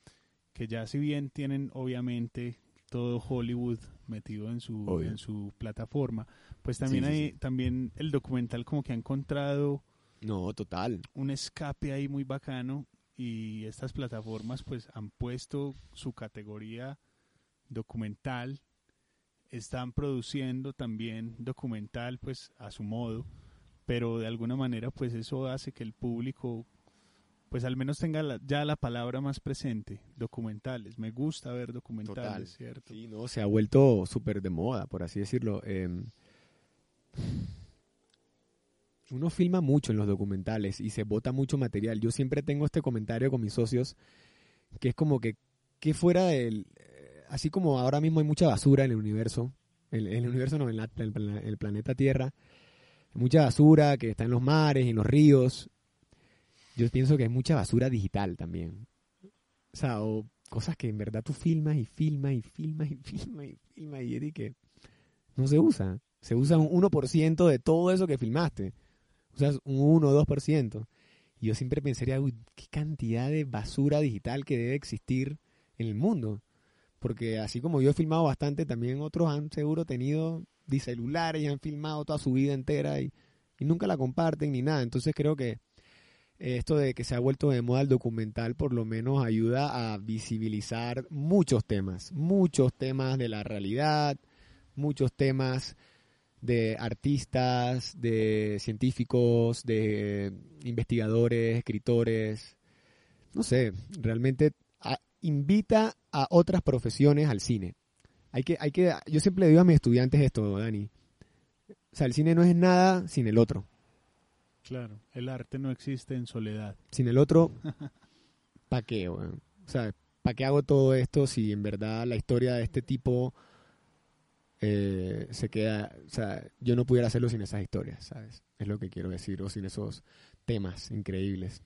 que ya si bien tienen obviamente todo Hollywood metido en su en su plataforma, pues también hay también el documental como que ha encontrado no, total. Un escape ahí muy bacano y estas plataformas pues han puesto su categoría documental, están produciendo también documental pues a su modo pero de alguna manera pues eso hace que el público pues al menos tenga la- ya la palabra más presente, documentales. Me gusta ver documentales, Total. ¿cierto? Sí, no, se ha vuelto súper de moda, por así decirlo. Em, uno filma mucho en los documentales y se bota mucho material. Yo siempre tengo este comentario con mis socios, que es como que, que fuera del... eh, Así como ahora mismo hay mucha basura en el universo, en, el universo no, en, la- el planeta Tierra, mucha basura que está en los mares y en los ríos. Yo pienso que hay mucha basura digital también. O sea, o cosas que en verdad tú filmas y filmas y filmas y filmas y filmas y es que no se usa. Se usa un 1% de todo eso que filmaste. Usas un 1 o 2%. Y yo siempre pensaría, uy, qué cantidad de basura digital que debe existir en el mundo. Porque así como yo he filmado bastante, también otros han seguro tenido celulares y han filmado toda su vida entera y, y nunca la comparten ni nada. Entonces creo que eh, esto de que se ha vuelto de moda el documental por lo menos ayuda a visibilizar muchos temas, muchos temas de la realidad, muchos temas de artistas, de científicos, de investigadores, escritores. No sé, realmente a- invita a otras profesiones al cine. Hay que, hay que, yo siempre le digo a mis estudiantes esto, Dani. O sea, el cine no es nada sin el otro. Claro, el arte no existe en soledad. Sin el otro, ¿para qué? weón? O sea, ¿para qué hago todo esto si en verdad la historia de este tipo eh, se queda, o sea, yo no pudiera hacerlo sin esas historias, ¿sabes? Es lo que quiero decir, o sin esos temas increíbles.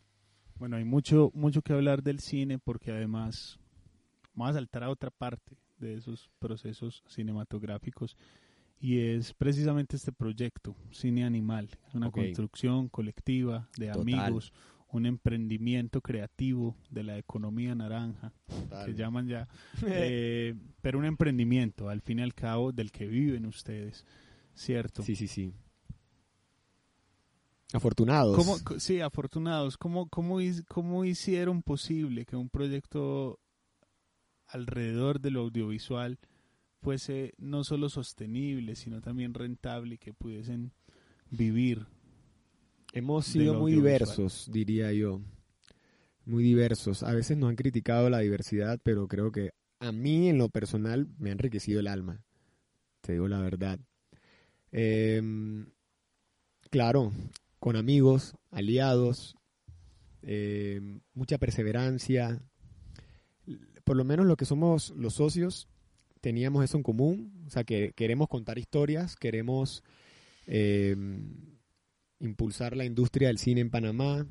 Bueno, hay mucho, mucho que hablar del cine porque además vamos a saltar a otra parte de esos procesos cinematográficos y es precisamente este proyecto, Cine Animal, una construcción colectiva de Total. amigos, un emprendimiento creativo de la economía naranja, que llaman ya, eh, pero un emprendimiento al fin y al cabo del que viven ustedes, ¿cierto? Sí, sí, sí. Afortunados. ¿Cómo, sí, afortunados. ¿Cómo, cómo, ¿Cómo hicieron posible que un proyecto alrededor de lo audiovisual fuese no solo sostenible, sino también rentable y que pudiesen vivir? Hemos sido muy diversos, diría yo. Muy diversos. A veces nos han criticado la diversidad, pero creo que a mí en lo personal me ha enriquecido el alma. Te digo la verdad. Em, claro, con amigos, aliados, em, mucha perseverancia. Por lo menos lo que somos los socios, teníamos eso en común. O sea, que queremos contar historias, queremos... em, impulsar la industria del cine en Panamá.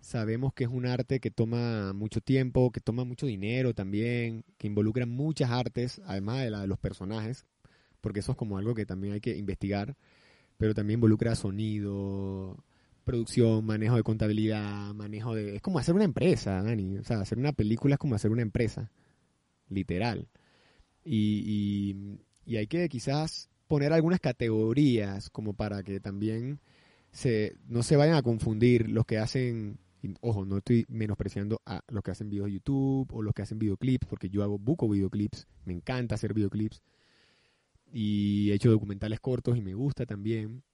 Sabemos que es un arte que toma mucho tiempo, que toma mucho dinero también, que involucra muchas artes, además de la de los personajes, porque eso es como algo que también hay que investigar, pero también involucra sonido, producción, manejo de contabilidad, manejo de... Es como hacer una empresa, Dani. O sea, hacer una película es como hacer una empresa, literal. Y, y, y hay que quizás poner algunas categorías como para que también se, no se vayan a confundir los que hacen, ojo, no estoy menospreciando a los que hacen videos de YouTube o los que hacen videoclips, porque yo hago buco videoclips, me encanta hacer videoclips y he hecho documentales cortos y me gusta también,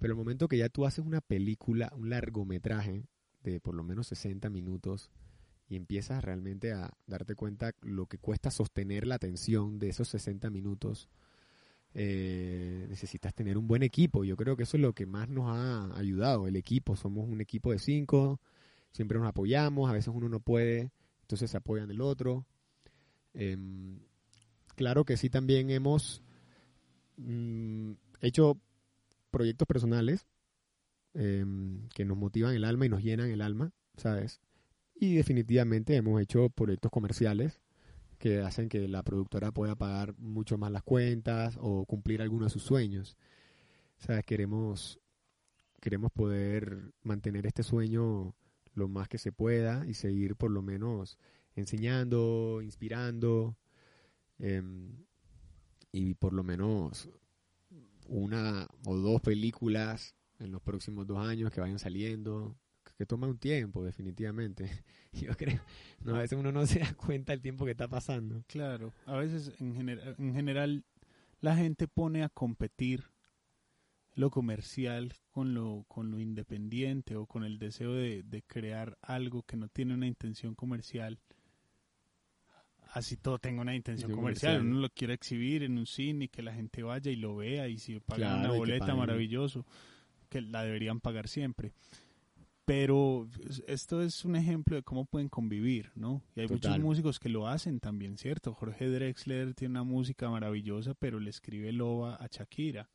pero el momento que ya tú haces una película, un largometraje de por lo menos 60 minutos y empiezas realmente a darte cuenta lo que cuesta sostener la atención de esos 60 minutos, eh, necesitas tener un buen equipo. Yo creo que eso es lo que más nos ha ayudado, el equipo. Somos un equipo de cinco, siempre nos apoyamos, a veces uno no puede, entonces se apoyan del otro. Em, claro que sí, también hemos mm, hecho proyectos personales em, que nos motivan el alma y nos llenan el alma, ¿sabes? Y definitivamente hemos hecho proyectos comerciales que hacen que la productora pueda pagar mucho más las cuentas o cumplir algunos de sus sueños. ¿Sabes? Queremos, queremos poder mantener este sueño lo más que se pueda y seguir por lo menos enseñando, inspirando em, y por lo menos una o dos películas en los próximos dos años que vayan saliendo, que toma un tiempo definitivamente. Yo creo, no, a veces uno no se da cuenta del tiempo que está pasando. Claro, a veces en, genera- en general la gente pone a competir lo comercial con lo, con lo independiente o con el deseo de, de crear algo que no tiene una intención comercial, así todo tenga una intención comercial. comercial. Uno lo quiere exhibir en un cine y que la gente vaya y lo vea y si paga Claro, una boleta maravilloso, que la deberían pagar siempre. Pero es- esto es un ejemplo de cómo pueden convivir, ¿no? Y hay Total. muchos músicos que lo hacen también, ¿cierto? Jorge Drexler tiene una música maravillosa, pero le escribe Loba a Shakira.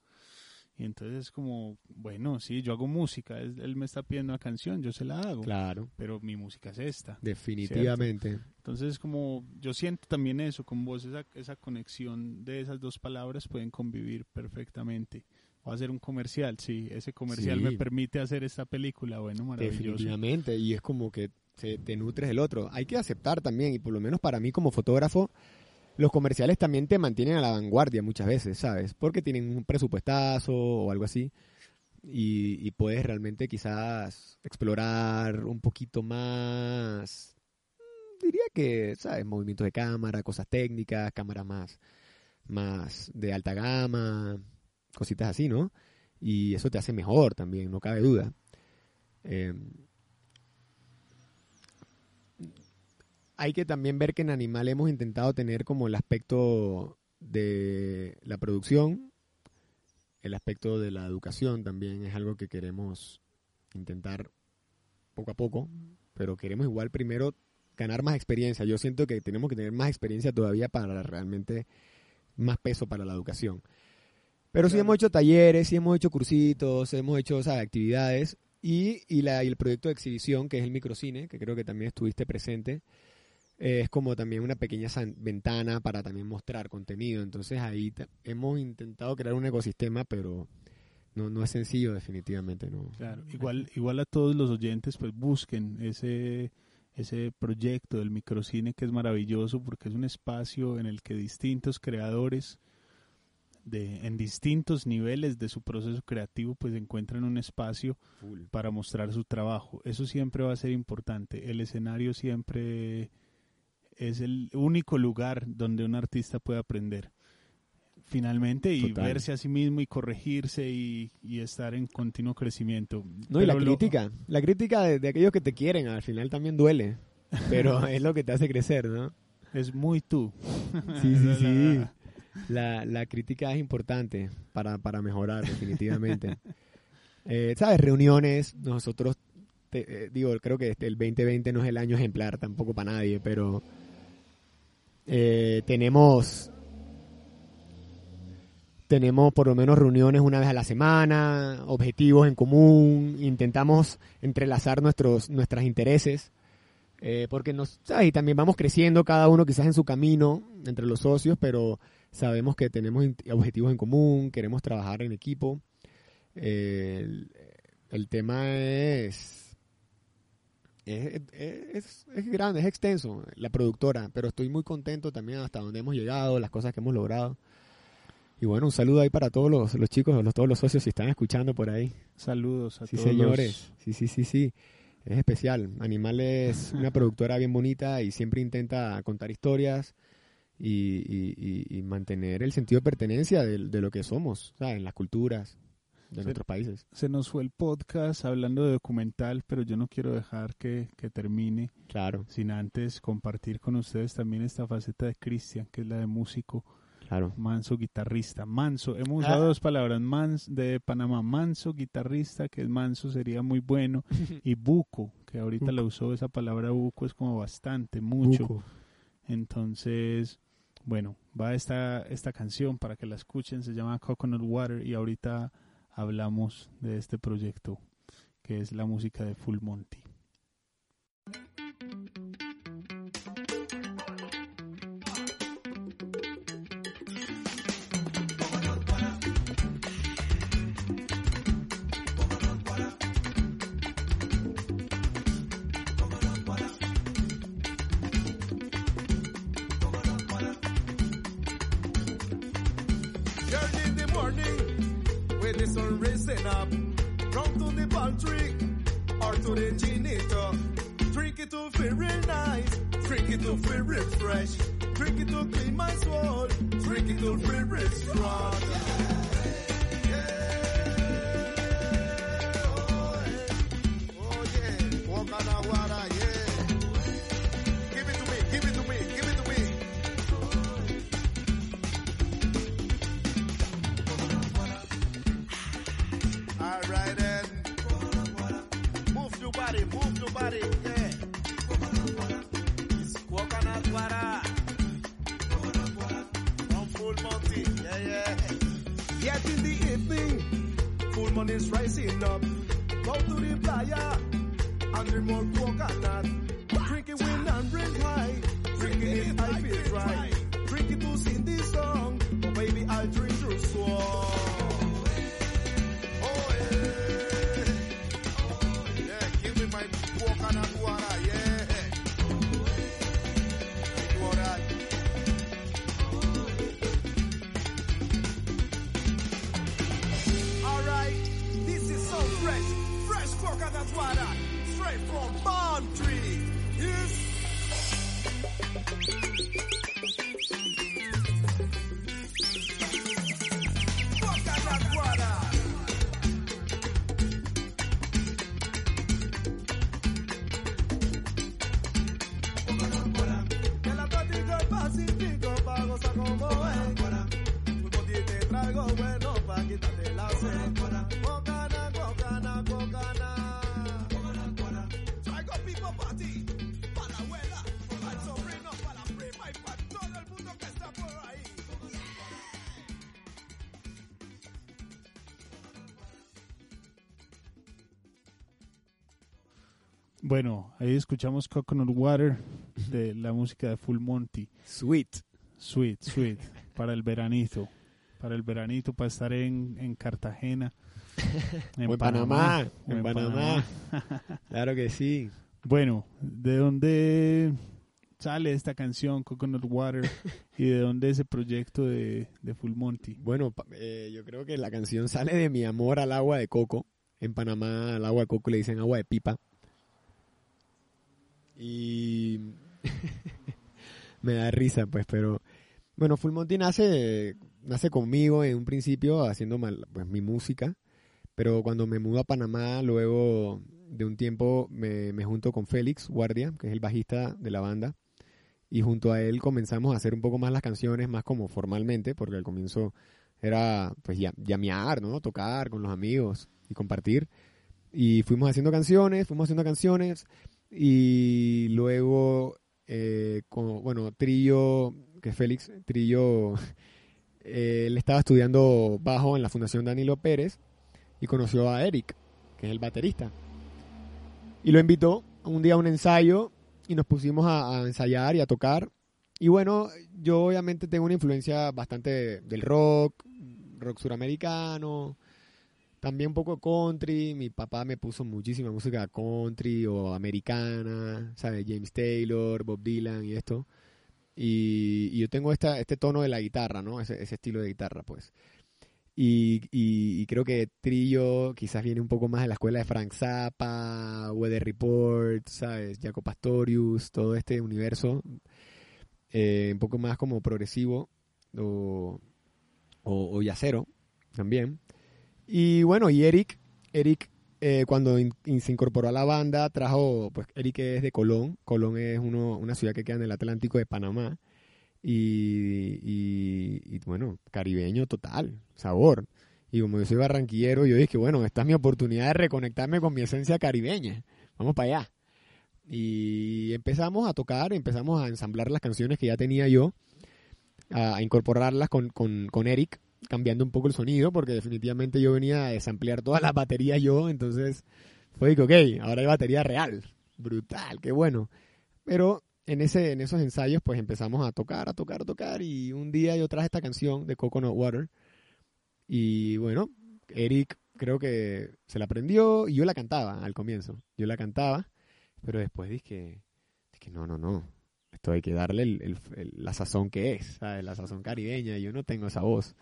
Y entonces es como, bueno, sí, yo hago música, él, me está pidiendo una canción, yo se la hago, Claro, pero mi música es esta. definitivamente. Entonces, como yo siento también eso, con vos esa, esa conexión de esas dos palabras pueden convivir perfectamente. A hacer un comercial, sí, ese comercial Sí. me permite hacer esta película, bueno, maravilloso. Definitivamente, y es como que se- te nutres del otro. Hay que aceptar también, y por lo menos para mí como fotógrafo, los comerciales también te mantienen a la vanguardia muchas veces, ¿sabes? Porque tienen un presupuestazo o algo así, y, y puedes realmente quizás explorar un poquito más, mm, diría que, ¿sabes? Movimientos de cámara, cosas técnicas, cámaras más, más de alta gama, cositas así, ¿no? Y eso te hace mejor también, no cabe duda. Eh, hay que también ver que en Animal hemos intentado tener como el aspecto de la producción, el aspecto de la educación también es algo que queremos intentar poco a poco, pero queremos igual primero ganar más experiencia. Yo siento que tenemos que tener más experiencia todavía para realmente más peso para la educación. Pero sí Claro. hemos hecho talleres, sí hemos hecho cursitos, hemos hecho o sea, actividades y, y, la, y el proyecto de exhibición, que es el microcine, que creo que también estuviste presente, eh, es como también una pequeña ventana para también mostrar contenido. Entonces ahí hemos intentado crear un ecosistema, pero no, no es sencillo definitivamente. no Claro, igual, igual a todos los oyentes, pues busquen ese, ese proyecto del microcine que es maravilloso porque es un espacio en el que distintos creadores de, en distintos niveles de su proceso creativo pues encuentran un espacio Full. para mostrar su trabajo. Eso siempre va a ser importante. El escenario siempre es el único lugar donde un artista puede aprender. Finalmente, y Total. verse a sí mismo y corregirse y, y estar en continuo crecimiento. No, y la Pero lo- crítica, la crítica de, de aquellos que te quieren, al final también duele, pero es lo que te hace crecer, ¿no? es muy tú. Sí, sí, sí. La- La, crítica es importante para, para mejorar, definitivamente. Eh, ¿Sabes? Reuniones, nosotros, te- eh, digo, creo que este- el 2020 no es el año ejemplar tampoco para nadie, pero eh, tenemos tenemos por lo menos reuniones una vez a la semana, objetivos en común, intentamos entrelazar nuestros nuestros intereses, eh, porque nos, ¿sabes? y también vamos creciendo cada uno quizás en su camino entre los socios, pero sabemos que tenemos objetivos en común, queremos trabajar en equipo. Eh, el, el tema es, es, es, es grande, es extenso, la productora, pero estoy muy contento también hasta donde hemos llegado, las cosas que hemos logrado. Y bueno, un saludo ahí para todos los, los chicos, los, todos los socios si están escuchando por ahí. Saludos a Sí, todos señores. Sí, sí, sí, sí. Es especial. Animal es una productora bien bonita y siempre intenta contar historias y, y- y- y mantener el sentido de pertenencia de, de lo que somos, ¿sabes? En las culturas de nuestros países. Se nos fue el podcast hablando de documental, pero yo no quiero dejar que, que termine Claro, sin antes compartir con ustedes también esta faceta de Cristian, que es la de músico, claro. manso guitarrista, manso. Hemos Ah. usado dos palabras, mans de Panamá, manso guitarrista, que es manso sería muy bueno, y buco, que ahorita Buco. la usó esa palabra buco es como bastante, mucho. Buco. Entonces, bueno, va esta, esta canción para que la escuchen, se llama Coconut Water y ahorita hablamos de este proyecto que es la música de Full Monty. To the generator. Drink it to feel real nice, drink it to feel real fresh, drink it to clean my soul, drink it to feel real strong. is rising up. Go to the player and drink more broken. Escuchamos Coconut Water de la música de Full Monty. Sweet. Sweet, sweet, para el veranito. Para el veranito, para estar en, en Cartagena. En Panamá. En Panamá. Claro que sí. Bueno, ¿de dónde sale esta canción, Coconut Water? ¿Y de dónde ese proyecto de, de Full Monty? Bueno, eh, yo creo que la canción sale de mi amor al agua de coco. En Panamá al agua de coco le dicen agua de pipa. Y me da risa, pues, pero bueno, Full Monty nace, nace conmigo en un principio haciendo pues, mi música, pero cuando me mudo a Panamá, luego de un tiempo me, me junto con Félix Guardia, que es el bajista de la banda, y junto a él comenzamos a hacer un poco más las canciones, más como formalmente, porque al comienzo era pues llamear, ¿no? Tocar con los amigos y compartir. Y fuimos haciendo canciones, fuimos haciendo canciones y luego, eh, con, bueno, Trillo, que es Félix, Trillo, eh, él estaba estudiando bajo en la Fundación Danilo Pérez y conoció a Eric, que es el baterista. Y lo invitó un día a un ensayo y nos pusimos a, a ensayar y a tocar. Y bueno, yo obviamente tengo una influencia bastante del rock, rock suramericano, también un poco country. Mi papá me puso muchísima música country o americana, ¿sabes? James Taylor, Bob Dylan y esto. Y, yo tengo esta, este tono de la guitarra, ¿no? Ese, estilo de guitarra, pues. Y creo que Trillo quizás viene un poco más de la escuela de Frank Zappa, Weather Report, ¿sabes? Jaco Pastorius, todo este universo eh, un poco más como progresivo o, o, o yacero también. Y bueno, y Eric, Eric eh, cuando se incorporó a la banda trajo, pues Eric es de Colón, Colón es uno, una ciudad que queda en el Atlántico de Panamá y, y, y, bueno, caribeño total, sabor. Y como yo soy barranquillero, yo dije, bueno, esta es mi oportunidad de reconectarme con mi esencia caribeña. Vamos para allá. Y empezamos a tocar, empezamos a ensamblar las canciones que ya tenía yo, a, a incorporarlas con, con, con Eric, cambiando un poco el sonido, porque definitivamente yo venía a desamplear todas las baterías yo, entonces fue que, ok, ahora hay batería real, brutal, qué bueno. Pero en, ese, en esos ensayos pues empezamos a tocar, a tocar, a tocar, y un día yo traje esta canción de Coconut Water, y bueno, Eric creo que se la aprendió, y yo la cantaba al comienzo, yo la cantaba, pero después dije, dije no, no, no. Esto hay que darle el- el- el- la sazón que es, ¿sabes? La sazón caribeña. Yo no tengo esa voz.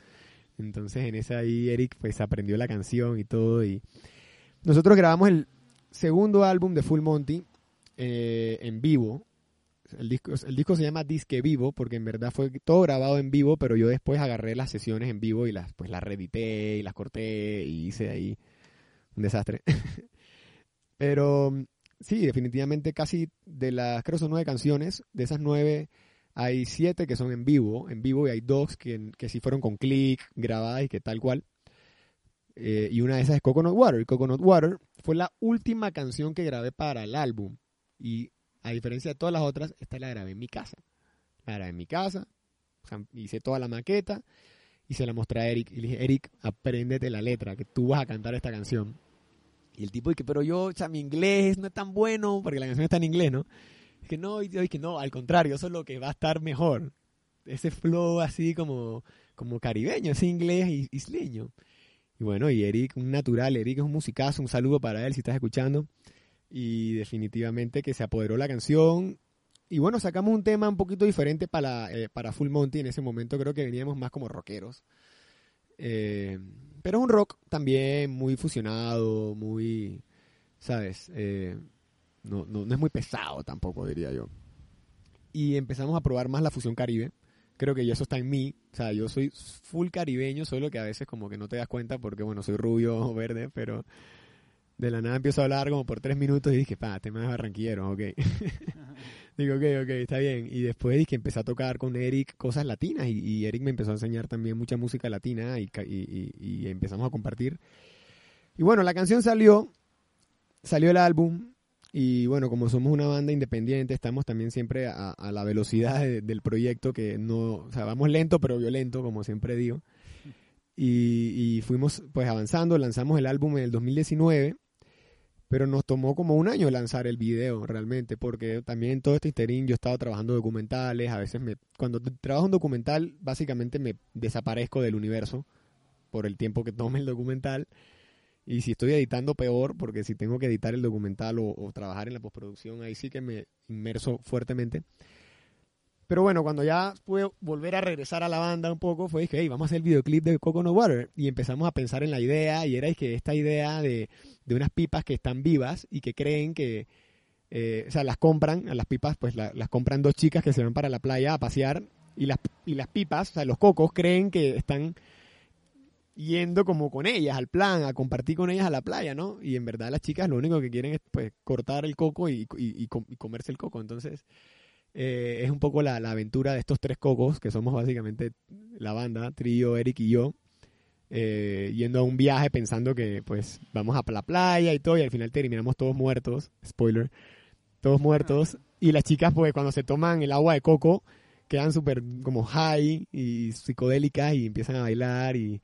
Entonces en esa ahí Eric pues aprendió la canción y todo. Y nosotros grabamos el segundo álbum de Full Monty eh, en vivo. El disco, el disco se llama Disque Vivo porque en verdad fue todo grabado en vivo, pero yo después agarré las sesiones en vivo y las pues las reedité y las corté y hice ahí un desastre. pero sí, definitivamente casi de las, creo son nueve canciones, de esas nueve hay siete que son en vivo, en vivo y hay dos que, que sí fueron con click, grabadas y que tal cual. Eh, y una de esas es Coconut Water. Coconut Water fue la última canción que grabé para el álbum. Y a diferencia de todas las otras, esta la grabé en mi casa. La grabé en mi casa, hice toda la maqueta y se la mostré a Eric y le dije, Eric, apréndete la letra, que tú vas a cantar esta canción. Y el tipo dice, pero yo, o sea, mi inglés no es tan bueno, porque la canción está en inglés, ¿no? Que no, y dije, no, al contrario, eso es lo que va a estar mejor. Ese flow así como, como caribeño, ese inglés is- isleño. Y bueno, y Eric, un natural, Eric es un musicazo, un saludo para él si estás escuchando. Y definitivamente que se apoderó la canción. Y bueno, sacamos un tema un poquito diferente para, eh, para Full Monty. En ese momento creo que veníamos más como rockeros. Eh, pero es un rock también muy fusionado, muy, ¿sabes? Eh, no, no, no es muy pesado tampoco, diría yo. Y empezamos a probar más la fusión caribe. Creo que ya eso está en mí. O sea, yo soy full caribeño, solo que a veces como que no te das cuenta porque, bueno, soy rubio o verde, pero de la nada empiezo a hablar como por tres minutos y dije, pa, tema de barranquillero, ok. Digo, ok, ok, está bien. Y después dije, empecé a tocar con Eric cosas latinas y, Eric me empezó a enseñar también mucha música latina y- y empezamos a compartir. Y bueno, la canción salió, salió el álbum y bueno, como somos una banda independiente, estamos también siempre a, a la velocidad de- del proyecto que no, o sea, vamos lento pero violento, como siempre digo. Y, y fuimos pues avanzando, lanzamos el álbum en el 2019 pero nos tomó como un año lanzar el video realmente, porque también en todo este interín yo estaba trabajando documentales, a veces me, cuando trabajo un documental, básicamente me desaparezco del universo por el tiempo que tome el documental, y si estoy editando peor, porque si tengo que editar el documental o, o trabajar en la postproducción, ahí sí que me inmerso fuertemente. Pero bueno, cuando ya pude volver a regresar a la banda un poco, fue dije, hey, vamos a hacer el videoclip de Coconut Water. Y empezamos a pensar en la idea, y era que esta idea de, de unas pipas que están vivas y que creen que, eh, o sea, las compran, a las pipas, pues la- las compran dos chicas que se van para la playa a pasear, y las, y las pipas, o sea, los cocos creen que están yendo como con ellas al plan, a compartir con ellas a la playa, ¿no? Y en verdad las chicas lo único que quieren es pues cortar el coco y, y- y com- y comerse el coco. Entonces, eh, es un poco la, la aventura de estos tres cocos, que somos básicamente la banda, Trío, Eric y yo, eh, yendo a un viaje pensando que pues vamos a la playa y todo, y al final terminamos todos muertos, spoiler, todos muertos, y las chicas pues cuando se toman el agua de coco quedan súper como high y psicodélicas y empiezan a bailar y,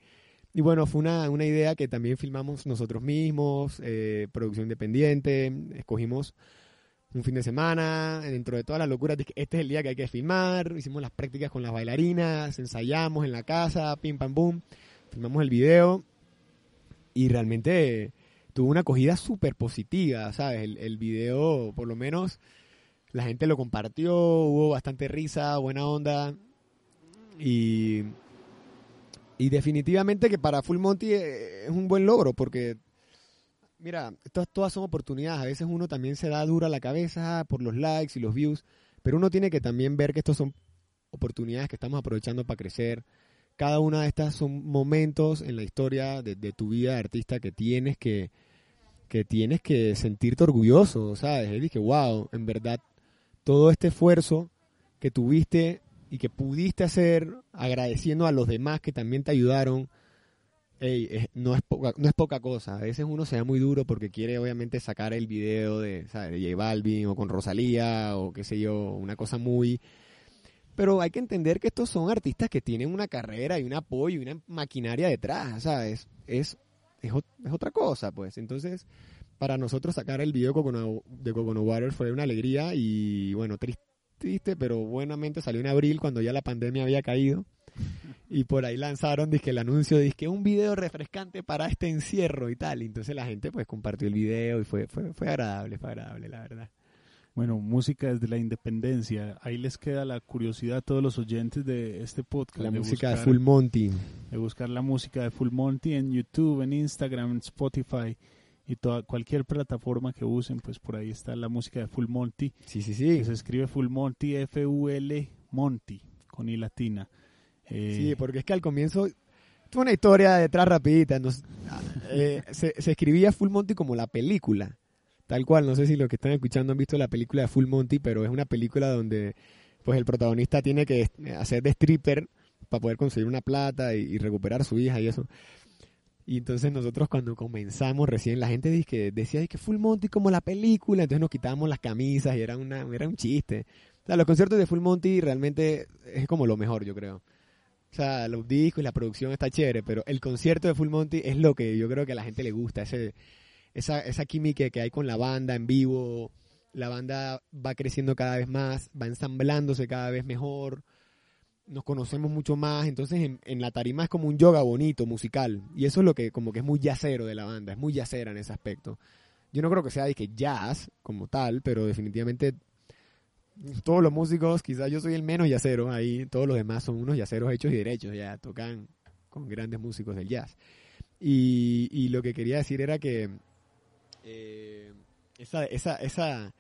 y bueno, fue una, una idea que también filmamos nosotros mismos, eh, producción independiente, escogimos un fin de semana, dentro de todas las locuras, este es el día que hay que filmar, hicimos las prácticas con las bailarinas, ensayamos en la casa, pim pam pum, filmamos el video y realmente tuvo una acogida súper positiva, ¿sabes? El, el video, por lo menos, la gente lo compartió, hubo bastante risa, buena onda y, y definitivamente que para Full Monty eh, es un buen logro porque mira, estas todas son oportunidades. A veces uno también se da dura la cabeza por los likes y los views, pero uno tiene que también ver que estos son oportunidades que estamos aprovechando para crecer. Cada una de estas son momentos en la historia de, de tu vida de artista que tienes que, que tienes que sentirte orgulloso, ¿sabes? Y dije, wow, en verdad, todo este esfuerzo que tuviste y que pudiste hacer agradeciendo a los demás que también te ayudaron, ey, es- no, es poca, no es poca cosa. A veces uno se da muy duro porque quiere obviamente sacar el video de, ¿sabes? de J Balvin o con Rosalía o qué sé yo, una cosa muy... Pero hay que entender que estos son artistas que tienen una carrera y un apoyo y una maquinaria detrás, ¿sabes? Es, es, es otra cosa, pues. Entonces, para nosotros sacar el video de Coconut Water fue una alegría y, bueno, tris- triste, pero buenamente salió en abril cuando ya la pandemia había caído. Y por ahí lanzaron dizque, el anuncio de que un video refrescante para este encierro y tal. Y entonces la gente pues compartió el video y fue, fue, fue agradable, fue agradable, la verdad. Bueno, música desde la independencia. Ahí les queda la curiosidad a todos los oyentes de este podcast. La de música de buscar- Full Monty. de buscar la música de Full Monty en YouTube, en Instagram, en Spotify y toda cualquier plataforma que usen, pues por ahí está la música de Full Monty, Sí, sí, que sí. se escribe Full Monty, F-U-L Monty, con I latina. Eh, Sí, porque es que al comienzo tuve una historia detrás rapidita. nos- eh, se, se escribía Full Monty como la película. Tal cual, no sé si los que están escuchando han visto la película de Full Monty, pero es una película donde pues el protagonista tiene que hacer de stripper para poder conseguir una plata y, y recuperar a su hija y eso. Y entonces nosotros cuando comenzamos recién, la gente dice que decía que Full Monty como la película, entonces nos quitábamos las camisas y era, una, era un chiste. O sea, los conciertos de Full Monty realmente es como lo mejor, yo creo. O sea, los discos y la producción está chévere, pero el concierto de Full Monty es lo que yo creo que a la gente le gusta, ese, esa, esa química que hay con la banda en vivo, la banda va creciendo cada vez más, va ensamblándose cada vez mejor, nos conocemos mucho más, entonces en, la tarima es como un yoga bonito, musical, y eso es lo que como que es muy yacero de la banda, es muy yacera en ese aspecto. Yo no creo que sea de que jazz como tal, pero definitivamente todos los músicos, quizás yo soy el menos yacero ahí, todos los demás son unos yaceros hechos y derechos, ya tocan con grandes músicos del jazz. Y, y lo que quería decir era que eh, esa, esa, esa,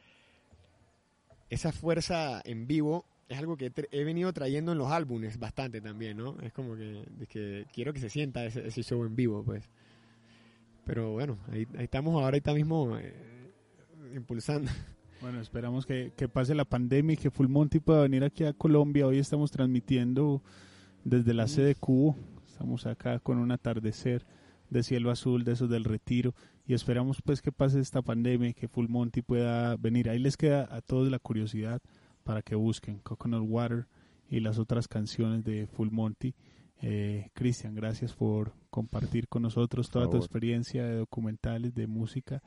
esa fuerza en vivo es algo que he, venido trayendo en los álbumes bastante también, ¿no? Es como que, quiero que se sienta ese, show en vivo, pues. Pero bueno, ahí, ahí estamos ahora, ahorita mismo eh, impulsando. Bueno, esperamos que, que pase la pandemia y que Full Monty pueda venir aquí a Colombia. Hoy estamos transmitiendo desde la sede Cubo. Estamos acá con un atardecer de cielo azul, de esos del retiro. Y esperamos pues que pase esta pandemia y que Full Monty pueda venir. Ahí les queda a todos la curiosidad para que busquen Coconut Water y las otras canciones de Full Monty. Eh, Cristian, gracias por compartir con nosotros toda tu experiencia de documentales, de música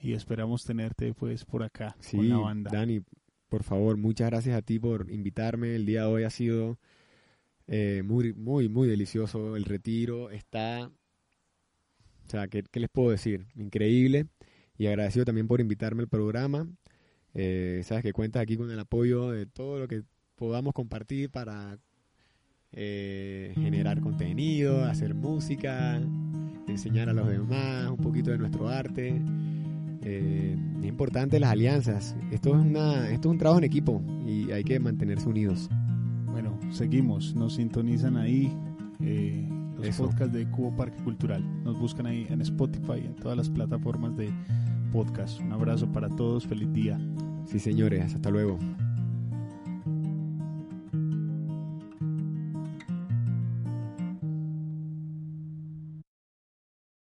y esperamos tenerte pues por acá Sí, con la banda. Dani, por favor, muchas gracias a ti por invitarme. El día de hoy ha sido eh, muy, muy, muy delicioso. El retiro está, o sea, ¿qué, qué les puedo decir? Increíble. Y agradecido también por invitarme al programa. Eh, sabes que cuentas aquí con el apoyo de todo lo que podamos compartir para eh, generar contenido, hacer música, enseñar a los demás un poquito de nuestro arte. Eh, es importante las alianzas. Esto es, una, esto es un trabajo en equipo y hay que mantenerse unidos. Bueno, seguimos, nos sintonizan ahí eh, los Eso. podcasts de Cubo Parque Cultural. Nos buscan ahí en Spotify, en todas las plataformas de podcast. Un abrazo para todos, feliz día. Sí, señores, hasta luego.